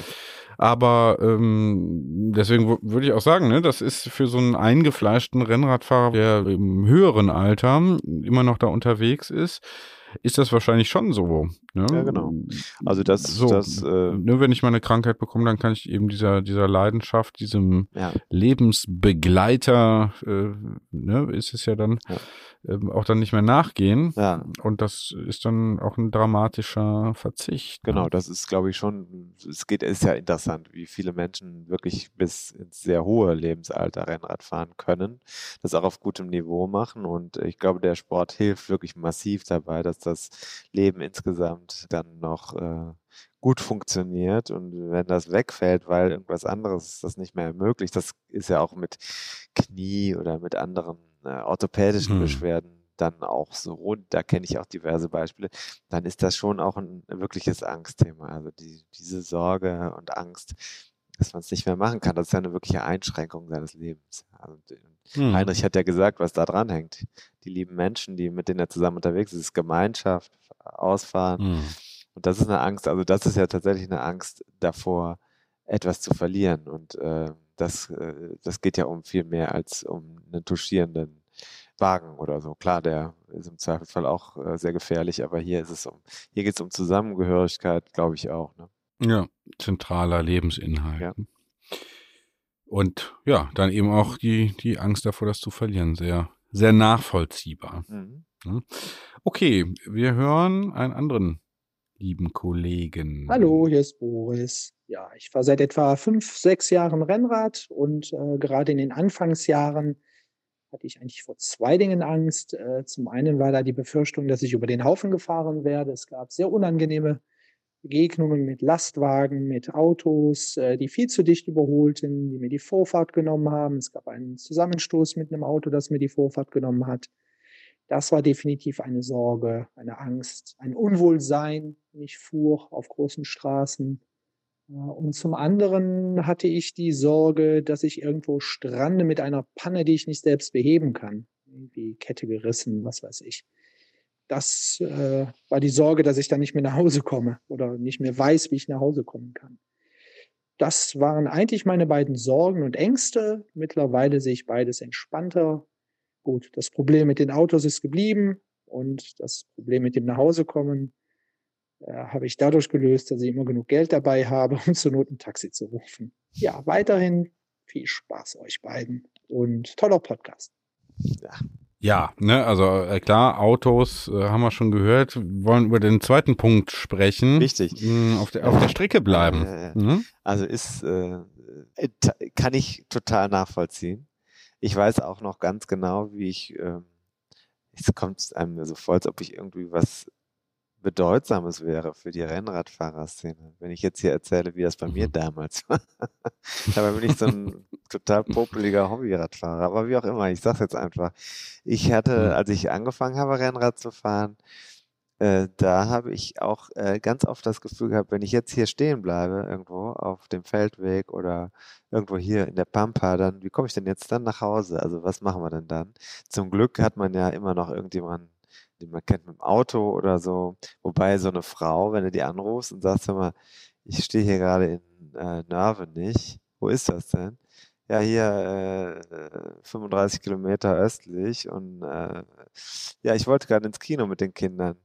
S1: aber ähm, deswegen würde ich auch sagen, ne, das ist für so einen eingefleischten Rennradfahrer, der im höheren Alter immer noch da unterwegs ist, ist das wahrscheinlich schon so.
S2: Ne? Ja, genau. Also das,
S1: so,
S2: das
S1: äh, nur wenn ich mal eine Krankheit bekomme, dann kann ich eben dieser, dieser Leidenschaft, diesem ja. Lebensbegleiter, äh, ne, ist es ja dann, ja ähm, auch dann nicht mehr nachgehen. Ja. Und das ist dann auch ein dramatischer Verzicht.
S2: Ne? Genau, das ist, glaube ich, schon, es geht, ist ja interessant, wie viele Menschen wirklich bis ins sehr hohe Lebensalter Rennrad fahren können, das auch auf gutem Niveau machen. Und ich glaube, der Sport hilft wirklich massiv dabei, dass das Leben insgesamt dann noch äh, gut funktioniert und wenn das wegfällt, weil irgendwas anderes das nicht mehr ermöglicht, das ist ja auch mit Knie oder mit anderen äh, orthopädischen hm. Beschwerden dann auch so, da kenne ich auch diverse Beispiele, dann ist das schon auch ein wirkliches Angstthema. Also die, diese Sorge und Angst, dass man es nicht mehr machen kann, das ist ja eine wirkliche Einschränkung seines Lebens. Also, hm. Heinrich hat ja gesagt, was da dran hängt. Die lieben Menschen, die mit denen er zusammen unterwegs ist, ist Gemeinschaft, Ausfahren. Hm. Und das ist eine Angst, also das ist ja tatsächlich eine Angst davor, etwas zu verlieren. Und äh, das, äh, das geht ja um viel mehr als um einen touchierenden Wagen oder so. Klar, der ist im Zweifelsfall auch äh, sehr gefährlich, aber hier ist es um, hier geht es um Zusammengehörigkeit, glaube ich auch. Ne?
S1: Ja, zentraler Lebensinhalt. Ja. Und ja, dann eben auch die, die Angst davor, das zu verlieren. Sehr, sehr nachvollziehbar. Mhm. Okay, wir hören einen anderen lieben Kollegen.
S10: Hallo, hier ist Boris. Ja, ich fahre seit etwa fünf, sechs Jahren Rennrad und äh, gerade in den Anfangsjahren hatte ich eigentlich vor zwei Dingen Angst. Äh, zum einen war da die Befürchtung, dass ich über den Haufen gefahren werde. Es gab sehr unangenehme Begegnungen mit Lastwagen, mit Autos, äh, die viel zu dicht überholten, die mir die Vorfahrt genommen haben. Es gab einen Zusammenstoß mit einem Auto, das mir die Vorfahrt genommen hat. Das war definitiv eine Sorge, eine Angst, ein Unwohlsein, ich fuhr auf großen Straßen. Und zum anderen hatte ich die Sorge, dass ich irgendwo strande mit einer Panne, die ich nicht selbst beheben kann. Irgendwie Kette gerissen, was weiß ich. Das äh, war die Sorge, dass ich dann nicht mehr nach Hause komme oder nicht mehr weiß, wie ich nach Hause kommen kann. Das waren eigentlich meine beiden Sorgen und Ängste. Mittlerweile sehe ich beides entspannter. Gut, das Problem mit den Autos ist geblieben und das Problem mit dem Nachhausekommen äh, habe ich dadurch gelöst, dass ich immer genug Geld dabei habe, um zur Not ein Taxi zu rufen. Ja, weiterhin viel Spaß euch beiden und toller Podcast.
S1: Ja. Ja, ne, also äh, klar, Autos äh, haben wir schon gehört. Wir wollen über den zweiten Punkt sprechen.
S2: Richtig.
S1: Mh, auf, der, auf der Strecke bleiben.
S2: Äh, mhm. Also ist, äh, kann ich total nachvollziehen ich weiß auch noch ganz genau, wie ich, äh, es kommt einem so vor, als ob ich irgendwie was Bedeutsames wäre für die Rennradfahrerszene. Wenn ich jetzt hier erzähle, wie das bei mir mhm. damals war. Dabei bin ich so ein total popeliger Hobbyradfahrer. Aber wie auch immer, ich sag's jetzt einfach. Ich hatte, als ich angefangen habe, Rennrad zu fahren, äh, da habe ich auch äh, ganz oft das Gefühl gehabt, wenn ich jetzt hier stehen bleibe, irgendwo auf dem Feldweg oder irgendwo hier in der Pampa, dann, wie komme ich denn jetzt dann nach Hause? Also was machen wir denn dann? Zum Glück hat man ja immer noch irgendjemanden, den man kennt mit dem Auto oder so. Wobei so eine Frau, wenn du die anrufst und sagst, hör mal, ich stehe hier gerade in äh, Nörvenich, wo ist das denn? Ja, hier äh, 35 Kilometer östlich und äh, ja, ich wollte gerade ins Kino mit den Kindern.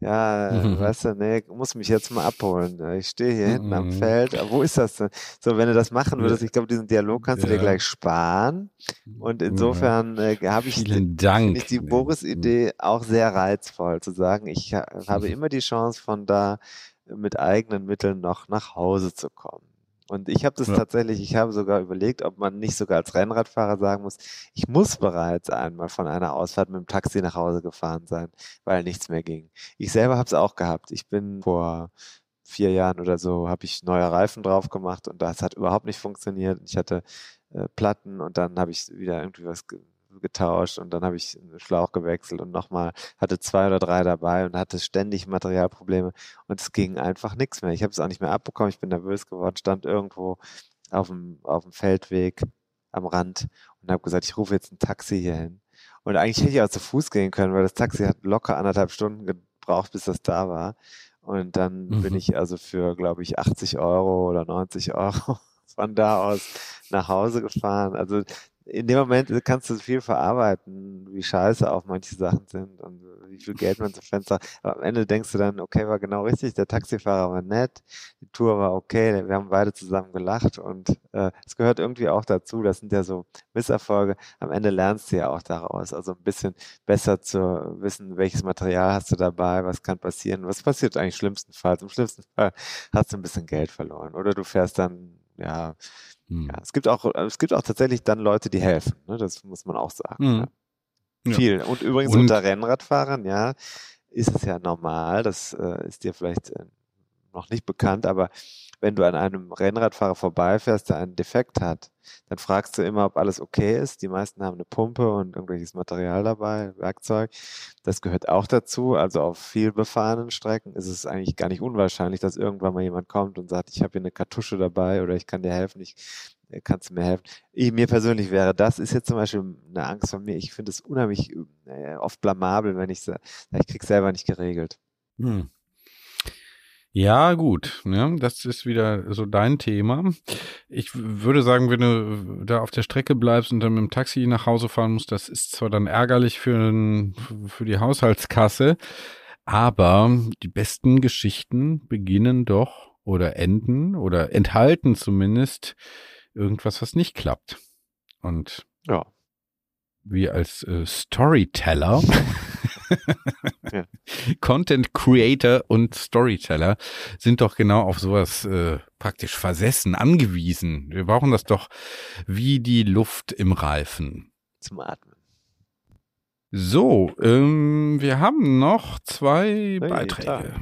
S2: Ja, äh, weißt du, nee, muss mich jetzt mal abholen. Ich stehe hier hinten am
S1: Mhm.
S2: Feld. Aber Wo ist das denn? So, wenn du das machen würdest, ich glaube, diesen Dialog kannst du dir
S1: Ja.
S2: gleich sparen. Und
S1: Ja.
S2: insofern äh, habe ich,
S1: Vielen Dank.
S2: ich die Boris-Idee auch sehr reizvoll, zu sagen, ich ha habe immer die Chance, von da mit eigenen Mitteln noch nach Hause zu kommen. Und ich habe das
S1: Ja.
S2: tatsächlich, ich habe sogar überlegt, ob man nicht sogar als Rennradfahrer sagen muss, ich muss bereits einmal von einer Ausfahrt mit dem Taxi nach Hause gefahren sein, weil nichts mehr ging. Ich selber habe es auch gehabt. Ich bin vor vier Jahren oder so, habe ich neue Reifen drauf gemacht und das hat überhaupt nicht funktioniert. Ich hatte äh, Platten und dann habe ich wieder irgendwie was getauscht und dann habe ich einen Schlauch gewechselt und nochmal hatte zwei oder drei dabei und hatte ständig Materialprobleme und es ging einfach nichts mehr. Ich habe es auch nicht mehr abbekommen, ich bin nervös geworden, stand irgendwo auf dem, auf dem Feldweg am Rand und habe gesagt, ich rufe jetzt ein Taxi hier hin. Und eigentlich hätte ich auch zu Fuß gehen können, weil das Taxi hat locker anderthalb Stunden gebraucht, bis das da war. Und dann bin
S1: Mhm.
S2: ich also für, glaube ich, 80 Euro oder 90 Euro von da aus nach Hause gefahren. Also in dem Moment kannst du viel verarbeiten, wie scheiße auch manche Sachen sind und wie viel Geld man zum Fenster. Aber am Ende denkst du dann, okay, war genau richtig, der Taxifahrer war nett, die Tour war okay, wir haben beide zusammen gelacht und äh, es gehört irgendwie auch dazu. Das sind ja so Misserfolge. Am Ende lernst du ja auch daraus. Also ein bisschen besser zu wissen, welches Material hast du dabei, was kann passieren, was passiert eigentlich schlimmstenfalls. Im schlimmsten Fall hast du ein bisschen Geld verloren oder du fährst dann, ja,
S1: Hm.
S2: ja, es gibt auch, es gibt auch tatsächlich dann Leute, die helfen. Ne? Das muss man auch sagen. Ja.
S1: Ja.
S2: Viel. Und übrigens
S1: Und-
S2: unter Rennradfahrern, ja, ist es ja normal, das äh, ist dir vielleicht äh, noch nicht bekannt, aber wenn du an einem Rennradfahrer vorbeifährst, der einen Defekt hat, dann fragst du immer, ob alles okay ist. Die meisten haben eine Pumpe und irgendwelches Material dabei, Werkzeug. Das gehört auch dazu. Also auf viel befahrenen Strecken ist es eigentlich gar nicht unwahrscheinlich, dass irgendwann mal jemand kommt und sagt, ich habe hier eine Kartusche dabei oder ich kann dir helfen, ich äh, kannst du mir helfen. Ich, mir persönlich wäre das ist jetzt zum Beispiel eine Angst von mir. Ich finde es unheimlich äh, oft blamabel, wenn ich sage, ich krieg's selber nicht geregelt.
S1: Hm. Ja, gut. Ne? Das ist wieder so dein Thema. Ich würde sagen, wenn du da auf der Strecke bleibst und dann mit dem Taxi nach Hause fahren musst, das ist zwar dann ärgerlich für, für die Haushaltskasse, aber die besten Geschichten beginnen doch oder enden oder enthalten zumindest irgendwas, was nicht klappt. Und
S2: Ja.
S1: wir als äh, Storyteller,
S2: Ja.
S1: Content Creator und Storyteller sind doch genau auf sowas äh, praktisch versessen, angewiesen. Wir brauchen das doch wie die Luft im Reifen.
S2: Zum Atmen.
S1: So, ähm, wir haben noch zwei
S2: Hey,
S1: Beiträge.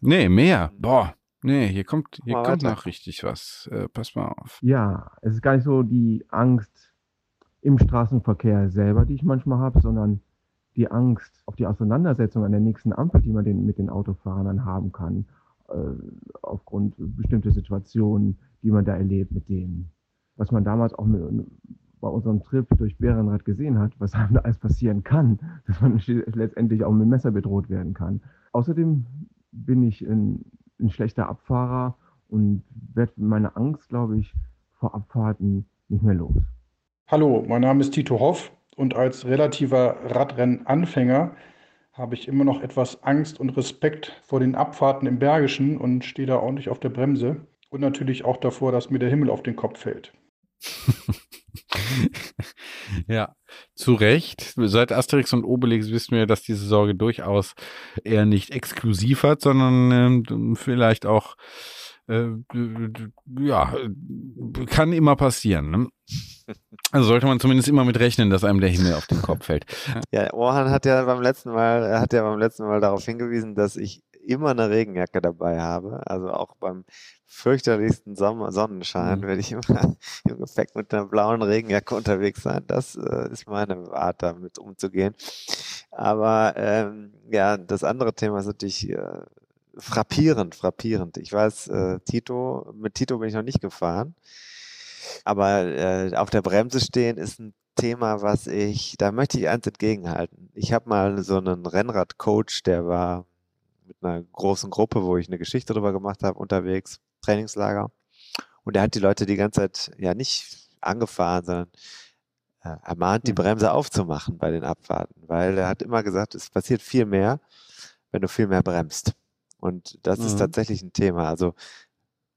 S1: Nee, mehr. Boah. Nee, hier kommt, hier
S2: Mal
S1: kommt
S2: weiter.
S1: noch richtig was. Äh, pass mal auf.
S11: Ja, es ist gar nicht so die Angst im Straßenverkehr selber, die ich manchmal habe, sondern die Angst auf die Auseinandersetzung an der nächsten Ampel, die man den, mit den Autofahrern haben kann, äh, aufgrund bestimmter Situationen, die man da erlebt mit denen. Was man damals auch mit, bei unserem Trip durch Bärenrad gesehen hat, was einem da alles passieren kann, dass man letztendlich auch mit dem Messer bedroht werden kann. Außerdem bin ich ein, ein schlechter Abfahrer und werde meine Angst, glaube ich, vor Abfahrten nicht mehr los.
S12: Hallo, mein Name ist Tito Hoff und als relativer Radrennanfänger habe ich immer noch etwas Angst und Respekt vor den Abfahrten im Bergischen und stehe da ordentlich auf der Bremse und natürlich auch davor, dass mir der Himmel auf den Kopf fällt.
S1: ja, zu Recht. Seit Asterix und Obelix wissen wir, dass diese Sorge durchaus eher nicht exklusiv hat, sondern ähm, vielleicht auch, äh, ja, kann immer passieren. Ne? Also sollte man zumindest immer mit rechnen, dass einem der Himmel auf den Kopf fällt.
S2: Ja, Orhan hat ja beim letzten Mal, hat ja beim letzten Mal darauf hingewiesen, dass ich immer eine Regenjacke dabei habe. Also auch beim fürchterlichsten Sommer Sonnenschein
S1: Mhm.
S2: werde ich immer im Gepäck mit einer blauen Regenjacke unterwegs sein. Das äh, ist meine Art, damit umzugehen. Aber ähm, ja, das andere Thema ist natürlich äh, frappierend, frappierend. Ich weiß, äh, Tito, mit Tito bin ich noch nicht gefahren. Aber äh, auf der Bremse stehen ist ein Thema, was ich, da möchte ich eins entgegenhalten. Ich habe mal so einen Rennradcoach, der war mit einer großen Gruppe, wo ich eine Geschichte drüber gemacht habe, unterwegs, Trainingslager. Und er hat die Leute die ganze Zeit ja nicht angefahren, sondern äh, ermahnt, die Bremse aufzumachen bei den Abfahrten, weil er hat immer gesagt, es passiert viel mehr, wenn du viel mehr bremst. Und das ist
S1: Mhm.
S2: tatsächlich ein Thema. Also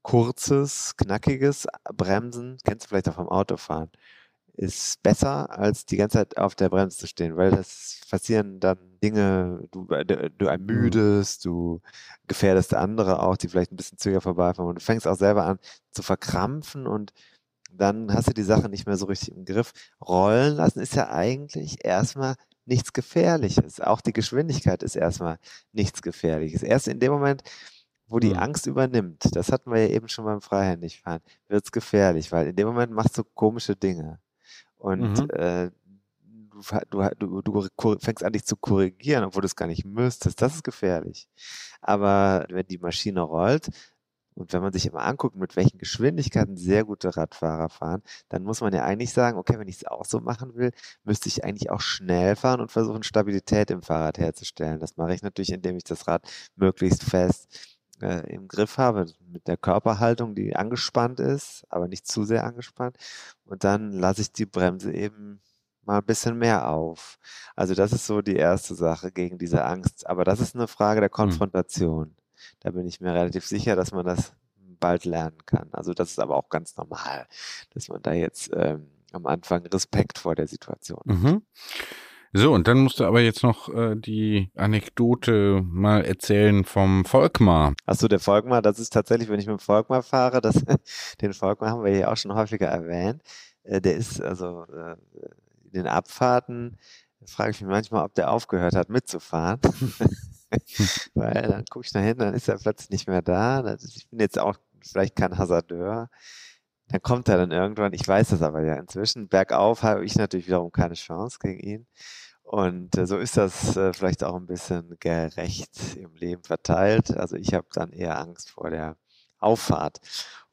S2: kurzes, knackiges Bremsen, kennst du vielleicht auch vom Autofahren, ist besser, als die ganze Zeit auf der Bremse zu stehen, weil das passieren dann Dinge, du, äh, du ermüdest, du gefährdest andere auch, die vielleicht ein bisschen zügiger vorbeifahren und du fängst auch selber an zu verkrampfen und dann hast du die Sache nicht mehr so richtig im Griff. Rollen lassen ist ja eigentlich erstmal nichts Gefährliches. Auch die Geschwindigkeit ist erstmal nichts Gefährliches. Erst in dem Moment, wo die
S1: Mhm.
S2: Angst übernimmt, das hatten wir ja eben schon beim Freihändigfahren, wird es gefährlich, weil in dem Moment machst du komische Dinge. Und
S1: Mhm.
S2: äh, du, du, du, fängst an, dich zu korrigieren, obwohl du es gar nicht müsstest. Das ist gefährlich. Aber wenn die Maschine rollt, und wenn man sich immer anguckt, mit welchen Geschwindigkeiten sehr gute Radfahrer fahren, dann muss man ja eigentlich sagen, okay, wenn ich es auch so machen will, müsste ich eigentlich auch schnell fahren und versuchen, Stabilität im Fahrrad herzustellen. Das mache ich natürlich, indem ich das Rad möglichst fest äh, im Griff habe, mit der Körperhaltung, die angespannt ist, aber nicht zu sehr angespannt. Und dann lasse ich die Bremse eben mal ein bisschen mehr auf. Also das ist so die erste Sache gegen diese Angst. Aber das ist eine Frage der Konfrontation. Da bin ich mir relativ sicher, dass man das bald lernen kann. Also das ist aber auch ganz normal, dass man da jetzt ähm, am Anfang Respekt vor der Situation hat.
S1: Mhm. So, und dann musst du aber jetzt noch äh, die Anekdote mal erzählen vom Volkmar.
S2: Achso, der Volkmar, das ist tatsächlich, wenn ich mit dem Volkmar fahre, das, den Volkmar haben wir hier auch schon häufiger erwähnt. Äh, der ist also äh, in den Abfahrten, frage ich mich manchmal, ob der aufgehört hat mitzufahren. Weil dann gucke ich nach hinten, dann ist er plötzlich nicht mehr da. Ich bin jetzt auch vielleicht kein Hasardeur. Dann kommt er dann irgendwann, ich weiß das aber ja inzwischen, bergauf habe ich natürlich wiederum keine Chance gegen ihn. Und äh, so ist das äh, vielleicht auch ein bisschen gerecht im Leben verteilt. Also ich habe dann eher Angst vor der Auffahrt.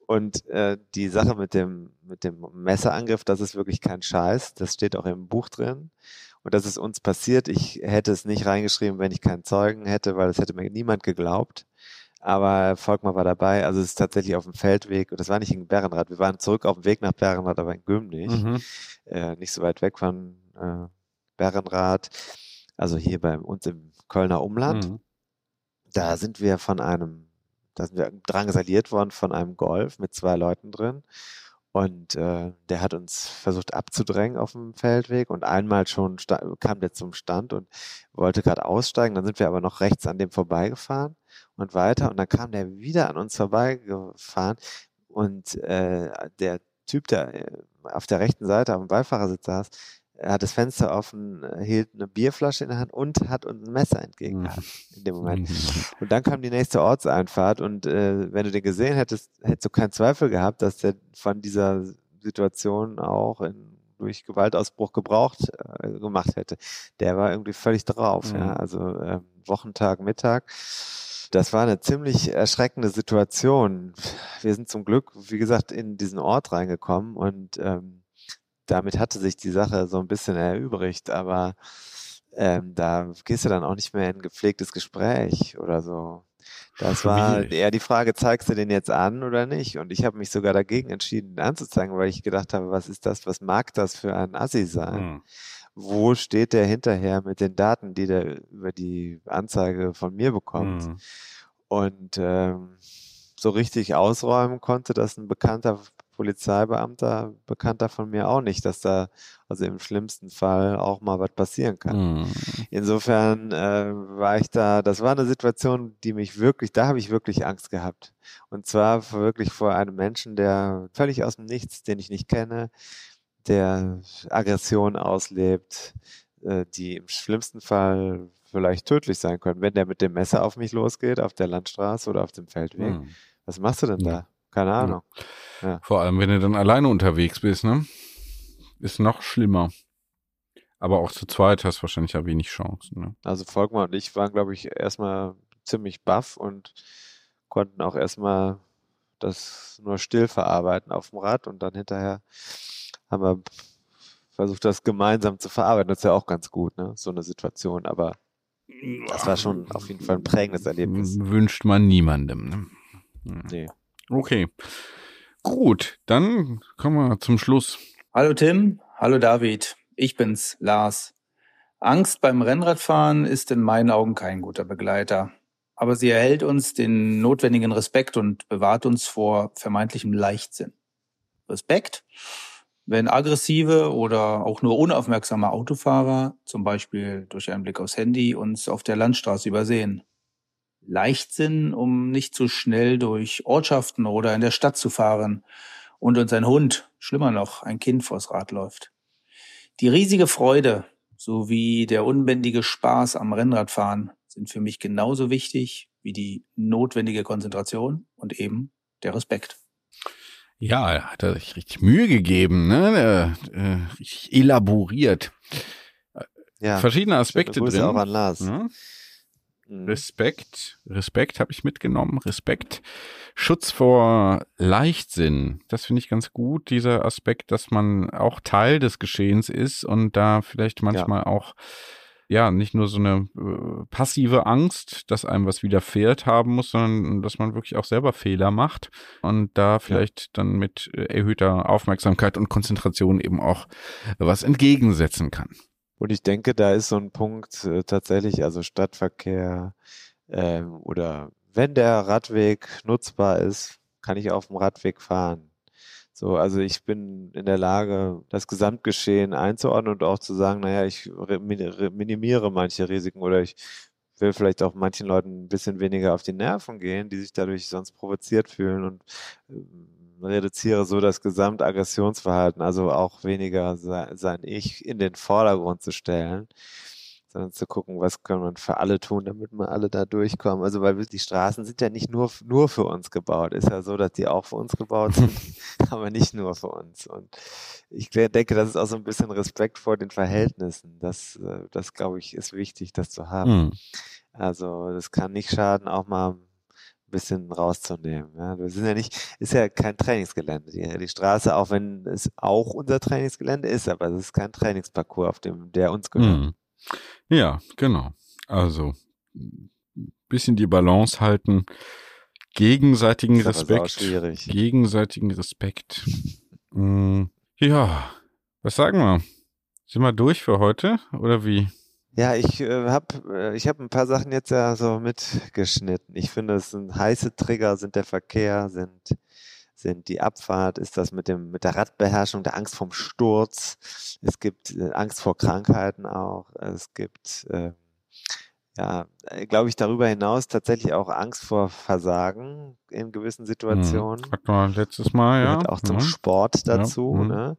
S2: Und äh, die Sache mit dem, mit dem Messerangriff, das ist wirklich kein Scheiß. Das steht auch im Buch drin. Und das ist uns passiert. Ich hätte es nicht reingeschrieben, wenn ich keinen Zeugen hätte, weil es hätte mir niemand geglaubt. Aber Volkmar war dabei. Also es ist tatsächlich auf dem Feldweg. Und das war nicht in Bärenrad. Wir waren zurück auf dem Weg nach Bärenrad, aber in Gümnich.
S1: Mhm.
S2: Äh, nicht so weit weg von äh, Bärenrad. Also hier bei uns im Kölner Umland.
S1: Mhm.
S2: Da sind wir von einem, da sind wir drangsaliert worden von einem Golf mit zwei Leuten drin. Und äh, der hat uns versucht abzudrängen auf dem Feldweg und einmal schon kam der zum Stand und wollte gerade aussteigen. Dann sind wir aber noch rechts an dem vorbeigefahren und weiter und dann kam der wieder an uns vorbeigefahren und äh, der Typ, der äh, auf der rechten Seite auf dem Beifahrersitz saß, er hat das Fenster offen, äh, hielt eine Bierflasche in der Hand und hat uns ein Messer entgegengehalten in dem Moment. Und dann kam die nächste Ortseinfahrt und äh, wenn du den gesehen hättest, hättest du keinen Zweifel gehabt, dass der von dieser Situation auch in, durch Gewaltausbruch gebraucht äh, gemacht hätte. Der war irgendwie völlig drauf,
S1: Mhm.
S2: ja, also äh, Wochentag, Mittag. Das war eine ziemlich erschreckende Situation. Wir sind zum Glück, wie gesagt, in diesen Ort reingekommen und ähm, damit hatte sich die Sache so ein bisschen erübrigt, aber ähm, da gehst du dann auch nicht mehr in ein gepflegtes Gespräch oder so. Das war eher die Frage, zeigst du den jetzt an oder nicht? Und ich habe mich sogar dagegen entschieden, ihn anzuzeigen, weil ich gedacht habe, was ist das, was mag das für ein Assi sein?
S1: Mhm.
S2: Wo steht der hinterher mit den Daten, die der über die Anzeige von mir bekommt?
S1: Mhm.
S2: Und ähm, so richtig ausräumen konnte das ein bekannter Polizeibeamter, Bekannter von mir auch nicht, dass da also im schlimmsten Fall auch mal was passieren kann.
S1: Mhm.
S2: Insofern äh, war ich da, das war eine Situation, die mich wirklich, da habe ich wirklich Angst gehabt. Und zwar wirklich vor einem Menschen, der völlig aus dem Nichts, den ich nicht kenne, der Aggression auslebt, äh, die im schlimmsten Fall vielleicht tödlich sein können. Wenn der mit dem Messer auf mich losgeht, auf der Landstraße oder auf dem Feldweg,
S1: Hm.
S2: was machst du denn da? Keine Ahnung. Ja.
S1: Vor allem, wenn du dann alleine unterwegs bist, ne? Ist noch schlimmer. Aber auch zu zweit hast du wahrscheinlich ja wenig Chancen. Ne?
S2: Also Volkmar und ich waren, glaube ich, erstmal ziemlich baff und konnten auch erstmal das nur still verarbeiten auf dem Rad und dann hinterher haben wir versucht, das gemeinsam zu verarbeiten. Das ist ja auch ganz gut, ne? So eine Situation. Aber das war schon auf jeden Fall ein prägendes Erlebnis.
S1: Wünscht man niemandem. Ne?
S2: Nee.
S1: Okay. Gut, dann kommen wir zum Schluss.
S13: Hallo Tim, hallo David, ich bin's, Lars. Angst beim Rennradfahren ist in meinen Augen kein guter Begleiter, aber sie erhält uns den notwendigen Respekt und bewahrt uns vor vermeintlichem Leichtsinn. Respekt, wenn aggressive oder auch nur unaufmerksame Autofahrer, zum Beispiel durch einen Blick aufs Handy, uns auf der Landstraße übersehen. Leichtsinn, um nicht zu schnell durch Ortschaften oder in der Stadt zu fahren und uns ein Hund, schlimmer noch, ein Kind vors Rad läuft. Die riesige Freude sowie der unbändige Spaß am Rennradfahren sind für mich genauso wichtig wie die notwendige Konzentration und eben der Respekt.
S1: Ja, er hat er sich richtig Mühe gegeben, ne? Äh, äh, richtig elaboriert.
S2: Ja,
S1: Verschiedene Aspekte drin.
S2: auch an Lars.
S1: Ne?
S2: Mhm.
S1: Respekt, Respekt habe ich mitgenommen. Respekt, Schutz vor Leichtsinn. Das finde ich ganz gut, dieser Aspekt, dass man auch Teil des Geschehens ist und da vielleicht manchmal auch ja nicht nur so eine äh, passive Angst, dass einem was widerfährt haben muss, sondern dass man wirklich auch selber Fehler macht und da vielleicht dann mit äh, erhöhter Aufmerksamkeit und Konzentration eben auch was entgegensetzen kann.
S2: Und ich denke, da ist so ein Punkt äh, tatsächlich, also Stadtverkehr ähm, oder wenn der Radweg nutzbar ist, kann ich auf dem Radweg fahren. So, also ich bin in der Lage, das Gesamtgeschehen einzuordnen und auch zu sagen, naja, ich re- min- re- minimiere manche Risiken oder ich will vielleicht auch manchen Leuten ein bisschen weniger auf die Nerven gehen, die sich dadurch sonst provoziert fühlen und ähm, reduziere so das Gesamtaggressionsverhalten, also auch weniger se- sein Ich in den Vordergrund zu stellen, sondern zu gucken, was kann man für alle tun, damit wir alle da durchkommen. Also weil die Straßen sind ja nicht nur, nur für uns gebaut. Ist ja so, dass die auch für uns gebaut sind, aber nicht nur für uns. Und ich denke, das ist auch so ein bisschen Respekt vor den Verhältnissen. Das, äh, das glaube ich, ist wichtig, das zu haben.
S1: Mhm.
S2: Also das kann nicht schaden, auch mal bisschen rauszunehmen. Ja, wir sind ja nicht, ist ja kein Trainingsgelände. Die, die Straße, auch wenn es auch unser Trainingsgelände ist, aber es ist kein Trainingsparcours, auf dem der uns gehört.
S1: Mhm. Ja, genau. Also ein bisschen die Balance halten, gegenseitigen Respekt, gegenseitigen Respekt. Mm, Ja, was sagen wir? Sind wir durch für heute oder wie?
S2: Ja, ich äh, habe äh, ich hab ein paar Sachen jetzt ja so mitgeschnitten. Ich finde, es sind heiße Trigger, sind der Verkehr, sind, sind die Abfahrt, ist das mit dem, mit der Radbeherrschung, der Angst vorm Sturz. Es gibt äh, Angst vor Krankheiten auch. Es gibt, äh, ja, glaube ich, darüber hinaus tatsächlich auch Angst vor Versagen in gewissen Situationen.
S1: Hm, hatten wir letztes Mal, ja.
S2: Gehört auch zum
S1: Mhm.
S2: Sport
S1: Ja,
S2: dazu.
S1: mhm.
S2: Ne?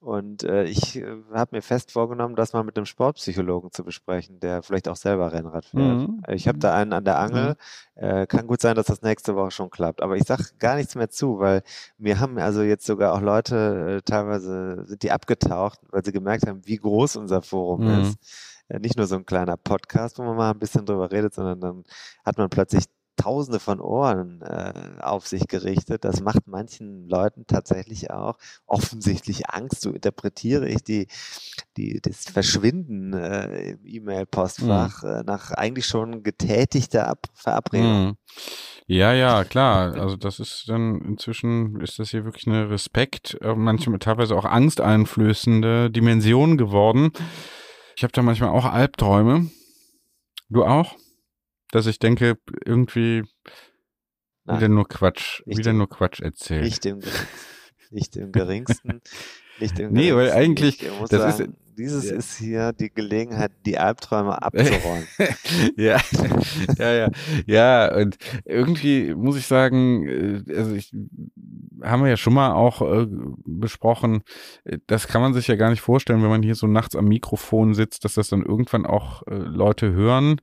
S2: Und äh, ich äh, habe mir fest vorgenommen, das mal mit einem Sportpsychologen zu besprechen, der vielleicht auch selber Rennrad fährt.
S1: Mhm.
S2: Ich habe da einen an der Angel. Äh, kann gut sein, dass das nächste Woche schon klappt. Aber ich sag gar nichts mehr zu, weil mir haben also jetzt sogar auch Leute, äh, teilweise sind die abgetaucht, weil sie gemerkt haben, wie groß unser Forum
S1: Mhm.
S2: ist. Äh, nicht nur so ein kleiner Podcast, wo man mal ein bisschen drüber redet, sondern dann hat man plötzlich Tausende von Ohren äh, auf sich gerichtet. Das macht manchen Leuten tatsächlich auch offensichtlich Angst. So interpretiere ich die, die, das Verschwinden äh, im E-Mail-Postfach äh, nach eigentlich schon getätigter Ab Verabredung.
S1: Mhm. Ja, ja, klar. Also das ist dann inzwischen ist das hier wirklich eine Respekt, äh, manchmal teilweise auch angsteinflößende Dimension geworden. Ich habe da manchmal auch Albträume. Du auch? Dass ich denke, irgendwie
S2: Nein.
S1: wieder nur Quatsch, wieder nur Quatsch erzählt.
S2: Nicht im, geringsten. nicht im geringsten. Nicht im
S1: Nee, weil
S2: geringsten.
S1: eigentlich, das ist-
S2: dieses ist hier die Gelegenheit, die Albträume abzuräumen.
S1: ja, ja, ja, ja. Und irgendwie muss ich sagen, äh, also ich haben wir ja schon mal auch äh, besprochen. Das kann man sich ja gar nicht vorstellen, wenn man hier so nachts am Mikrofon sitzt, dass das dann irgendwann auch äh, Leute hören.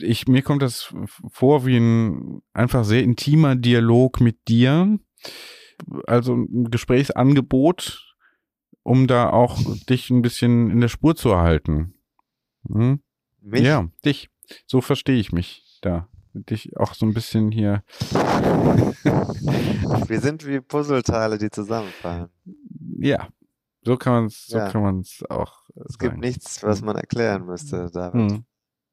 S1: Ich, mir kommt das vor wie ein einfach sehr intimer Dialog mit dir. Also ein Gesprächsangebot, um da auch dich ein bisschen in der Spur zu erhalten. Hm?
S2: Mich?
S1: Ja, dich. So verstehe ich mich da. Dich auch so ein bisschen hier.
S2: Wir sind wie Puzzleteile, die zusammenfallen.
S1: Ja, so kann man es so
S2: Ja.
S1: kann man's auch.
S2: Es gibt
S1: sagen.
S2: nichts, was man erklären müsste, David.
S1: Hm.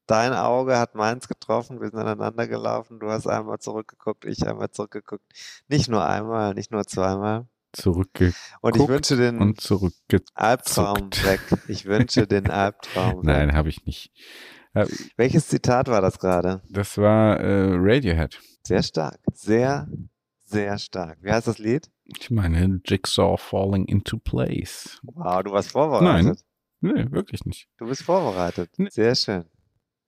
S2: Dein Auge hat meins getroffen, wir sind aneinander gelaufen, du hast einmal zurückgeguckt, ich einmal zurückgeguckt. Nicht nur einmal, nicht nur zweimal.
S1: Zurückgeguckt
S2: Und ich wünsche den
S1: und zurückgezuckt.
S2: Albtraum weg. Ich wünsche den Albtraum weg.
S1: Nein, habe ich nicht. Äh,
S2: Welches Zitat war das gerade?
S1: Das war äh, Radiohead.
S2: Sehr stark. Sehr, sehr stark. Wie heißt das Lied?
S1: Ich meine, Jigsaw Falling into Place.
S2: Wow, du warst vorbereitet.
S1: Nein, nee, wirklich nicht.
S2: Du bist vorbereitet. Sehr schön.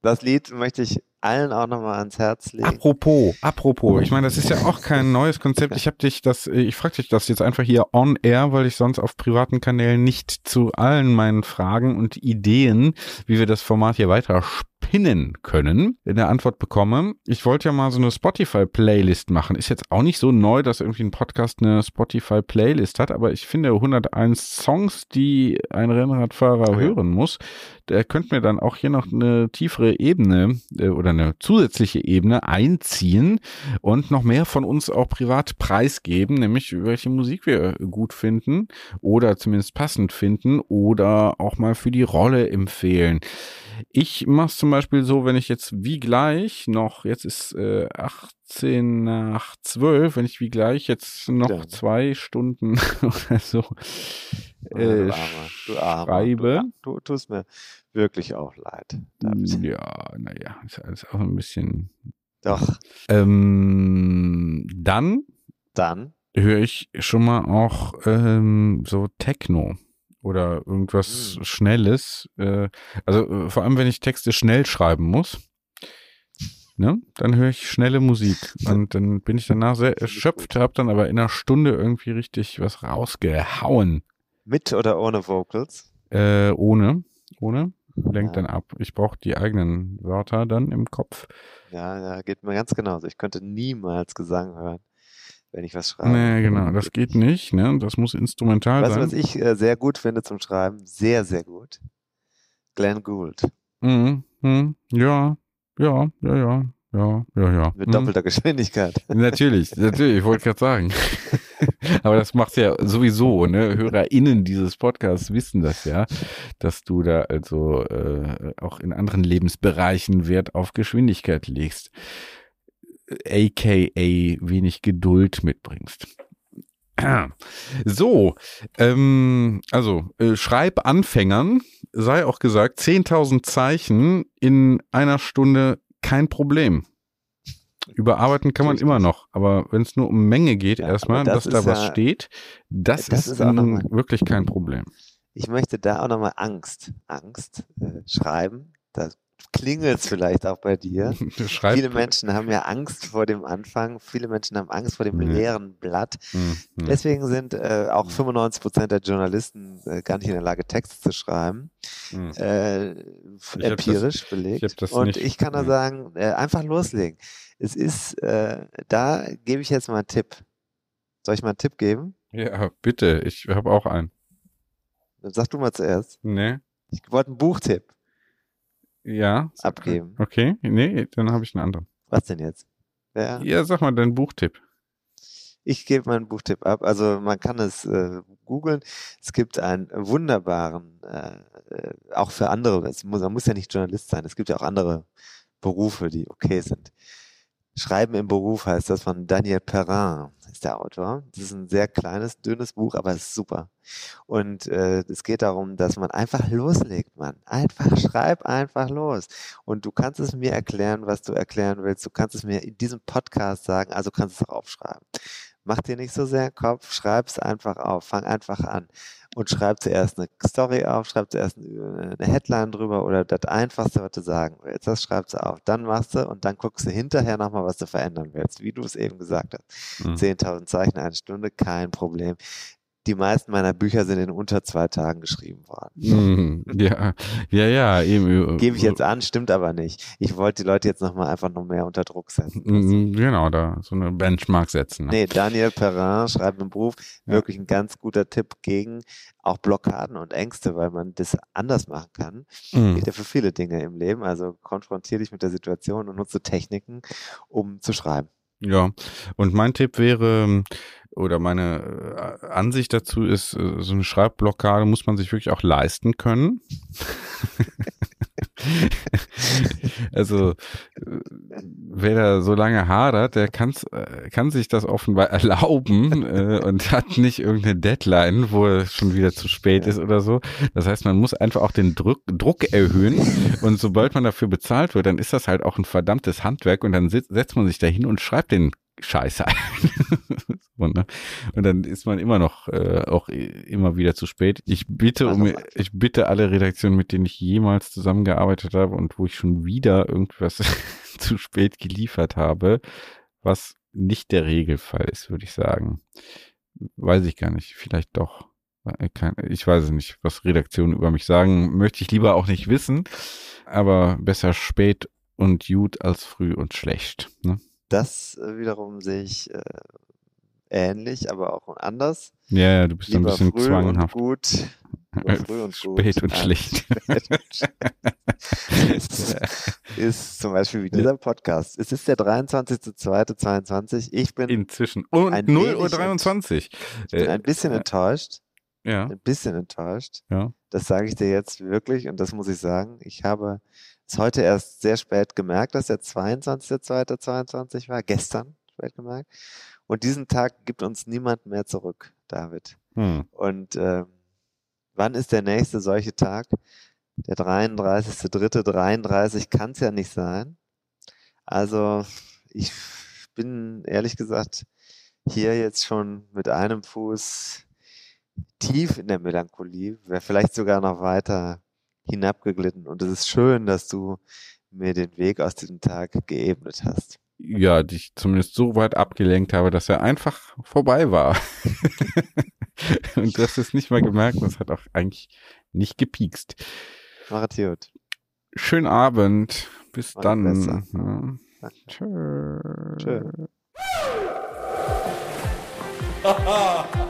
S2: Das Lied möchte ich allen auch nochmal ans Herz legen.
S1: Apropos, apropos, ich meine, das ist ja auch kein neues Konzept. Ich habe dich das, äh, ich frage dich das jetzt einfach hier on air, weil ich sonst auf privaten Kanälen nicht zu allen meinen Fragen und Ideen, wie wir das Format hier weiter spinnen können, eine Antwort bekomme. Ich wollte ja mal so eine Spotify-Playlist machen. Ist jetzt auch nicht so neu, dass irgendwie ein Podcast eine Spotify-Playlist hat, aber ich finde 101 Songs, die ein Rennradfahrer hören muss, der könnte mir dann auch hier noch eine tiefere Ebene äh, oder eine zusätzliche Ebene einziehen und noch mehr von uns auch privat preisgeben, nämlich welche Musik wir gut finden oder zumindest passend finden oder auch mal für die Rolle empfehlen. Ich mache es zum Beispiel so, wenn ich jetzt wie gleich noch, jetzt ist äh, 18 nach 12, wenn ich wie gleich jetzt noch
S2: Ja.
S1: zwei Stunden oder so äh,
S2: du Armer, du Armer.
S1: schreibe.
S2: Du, du tust mir wirklich auch leid.
S1: Ja, naja, ist alles auch ein bisschen.
S2: Doch.
S1: Ähm, dann.
S2: Dann.
S1: Höre ich schon mal auch ähm, so Techno oder irgendwas
S2: Hm.
S1: Schnelles. Äh, also äh, vor allem, wenn ich Texte schnell schreiben muss. Ne? Dann höre ich schnelle Musik und dann bin ich danach sehr erschöpft, habe dann aber in einer Stunde irgendwie richtig was rausgehauen.
S2: Mit oder ohne Vocals?
S1: Äh, ohne, ohne, lenkt dann ab. Ich brauche die eigenen Wörter dann im Kopf.
S2: Ja, ja, geht mir ganz genauso. Ich könnte niemals Gesang hören, wenn ich was schreibe.
S1: Nee, genau, das geht nicht, ne? Das muss instrumental
S2: du,
S1: sein.
S2: was ich äh, sehr gut finde zum Schreiben? Sehr, sehr gut. Glenn Gould.
S1: Mhm, mhm, ja, ja, ja, ja, ja, ja, ja.
S2: Mit
S1: mhm.
S2: doppelter Geschwindigkeit.
S1: Natürlich, natürlich, ich wollte gerade sagen. Aber das macht ja sowieso, ne? HörerInnen dieses Podcasts wissen das ja, dass du da also äh, auch in anderen Lebensbereichen Wert auf Geschwindigkeit legst. AKA wenig Geduld mitbringst. So, ähm, also äh, Schreibanfängern sei auch gesagt, 10.000 Zeichen in einer Stunde kein Problem. Überarbeiten kann man immer noch, aber wenn es nur um Menge geht, erstmal,
S2: das
S1: dass da was
S2: ja-
S1: steht, das,
S2: das
S1: ist,
S2: ist mal-
S1: wirklich kein Problem.
S2: Ich möchte da auch nochmal Angst, Angst äh, schreiben. Da klingelt es vielleicht auch bei dir. Viele Menschen haben ja Angst vor dem Anfang. Viele Menschen haben Angst vor dem
S1: Mhm.
S2: leeren Blatt.
S1: Mhm.
S2: Deswegen sind äh, auch 95 Prozent der Journalisten äh, gar nicht in der Lage, Texte zu schreiben.
S1: Mhm.
S2: Äh, empirisch
S1: das-
S2: belegt.
S1: ich
S2: Und
S1: nicht,
S2: ich kann nur
S1: ja.
S2: sagen, äh, einfach loslegen. Es ist, äh, da gebe ich jetzt mal einen Tipp. Soll ich mal einen Tipp geben?
S1: Ja, bitte, ich habe auch einen.
S2: Dann sag du mal zuerst.
S1: Ne?
S2: Ich wollte einen Buchtipp
S1: Ja.
S2: abgeben.
S1: Okay, nee, dann habe ich einen anderen.
S2: Was denn jetzt? Wer?
S1: Ja, sag mal deinen Buchtipp.
S2: Ich gebe meinen Buchtipp ab. Also man kann es äh, googeln. Es gibt einen wunderbaren, äh, äh, auch für andere, es muss, man muss ja nicht Journalist sein, es gibt ja auch andere Berufe, die okay sind. Schreiben im Beruf heißt das von Daniel Perrin, ist der Autor. Das ist ein sehr kleines, dünnes Buch, aber es ist super. Und äh, es geht darum, dass man einfach loslegt, Mann. Einfach schreib einfach los. Und du kannst es mir erklären, was du erklären willst. Du kannst es mir in diesem Podcast sagen, also kannst es auch aufschreiben. Mach dir nicht so sehr Kopf, schreib's einfach auf, fang einfach an und schreib zuerst eine Story auf, schreib zuerst eine Headline drüber oder das Einfachste, was du sagen willst. Das schreibst du auf. Dann machst du und dann guckst du hinterher nochmal, was du verändern willst, wie du es eben gesagt hast. Mhm. 10.000 Zeichen, eine Stunde, kein Problem die meisten meiner Bücher sind in unter zwei Tagen geschrieben worden.
S1: Mm, ja, ja, ja, eben.
S2: Äh, Gebe ich jetzt an, stimmt aber nicht. Ich wollte die Leute jetzt nochmal einfach noch mehr unter Druck setzen.
S1: Mm, genau, da so eine Benchmark setzen.
S2: Ne? Nee, Daniel Perrin schreibt im Buch wirklich ein ganz guter Tipp gegen auch Blockaden und Ängste, weil man das anders machen kann. Mm. Geht ja für viele Dinge im Leben. Also konfrontiere dich mit der Situation und nutze Techniken, um zu schreiben.
S1: Ja, und mein Tipp wäre, oder meine äh, Ansicht dazu ist, äh, so eine Schreibblockade muss man sich wirklich auch leisten können. also wer da so lange hadert, der kann's, äh, kann sich das offenbar erlauben äh, und hat nicht irgendeine Deadline, wo es schon wieder zu spät ist oder so. Das heißt, man muss einfach auch den Druck, Druck erhöhen und sobald man dafür bezahlt wird, dann ist das halt auch ein verdammtes Handwerk und dann setzt man sich da hin und schreibt den Scheiße und, ne? und dann ist man immer noch äh, auch immer wieder zu spät. Ich bitte um ich bitte alle Redaktionen, mit denen ich jemals zusammengearbeitet habe und wo ich schon wieder irgendwas zu spät geliefert habe, was nicht der Regelfall ist, würde ich sagen. Weiß ich gar nicht, vielleicht doch. Äh, ich weiß es nicht, was Redaktionen über mich sagen, möchte ich lieber auch nicht wissen, aber besser spät und gut als früh und schlecht. Ne?
S2: Das äh, wiederum sehe ich äh, ähnlich, aber auch anders.
S1: Ja, ja du bist Lieber ein bisschen
S2: früh
S1: zwanghaft.
S2: Und gut.
S1: früh und Spät gut. und schlecht.
S2: ist, ist zum Beispiel wie dieser Podcast. Es ist der 23.02.22. Ich bin
S1: inzwischen und 0 Uhr 23.
S2: Ich bin ein bisschen
S1: äh,
S2: enttäuscht.
S1: Ja.
S2: Ein bisschen enttäuscht.
S1: Ja.
S2: Das sage ich dir jetzt wirklich und das muss ich sagen. Ich habe es heute erst sehr spät gemerkt, dass der 22.02.22 war. Gestern spät gemerkt. Und diesen Tag gibt uns niemand mehr zurück, David.
S1: Hm.
S2: Und äh, wann ist der nächste solche Tag? Der 33.3.33 kann es ja nicht sein. Also ich bin ehrlich gesagt hier jetzt schon mit einem Fuß tief in der Melancholie, wäre vielleicht sogar noch weiter hinabgeglitten. Und es ist schön, dass du mir den Weg aus diesem Tag geebnet hast
S1: ja, dich zumindest so weit abgelenkt habe, dass er einfach vorbei war. und das ist nicht mal gemerkt, das hat auch eigentlich nicht gepiekst.
S2: Macht gut.
S1: Schönen Abend. Bis
S2: Mach
S1: dann.
S2: Ja.
S1: Tschö.
S2: Tschö.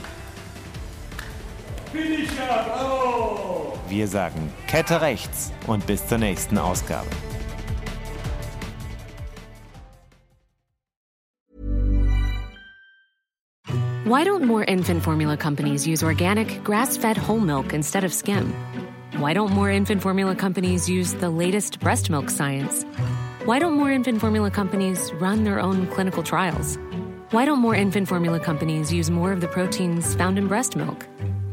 S3: Wir sagen Kette rechts und bis zur nächsten Ausgabe.
S14: Why don't more infant formula companies use organic, grass fed whole milk instead of skim? Why don't more infant formula companies use the latest breast milk science? Why don't more infant formula companies run their own clinical trials? Why don't more infant formula companies use more of the proteins found in breast milk?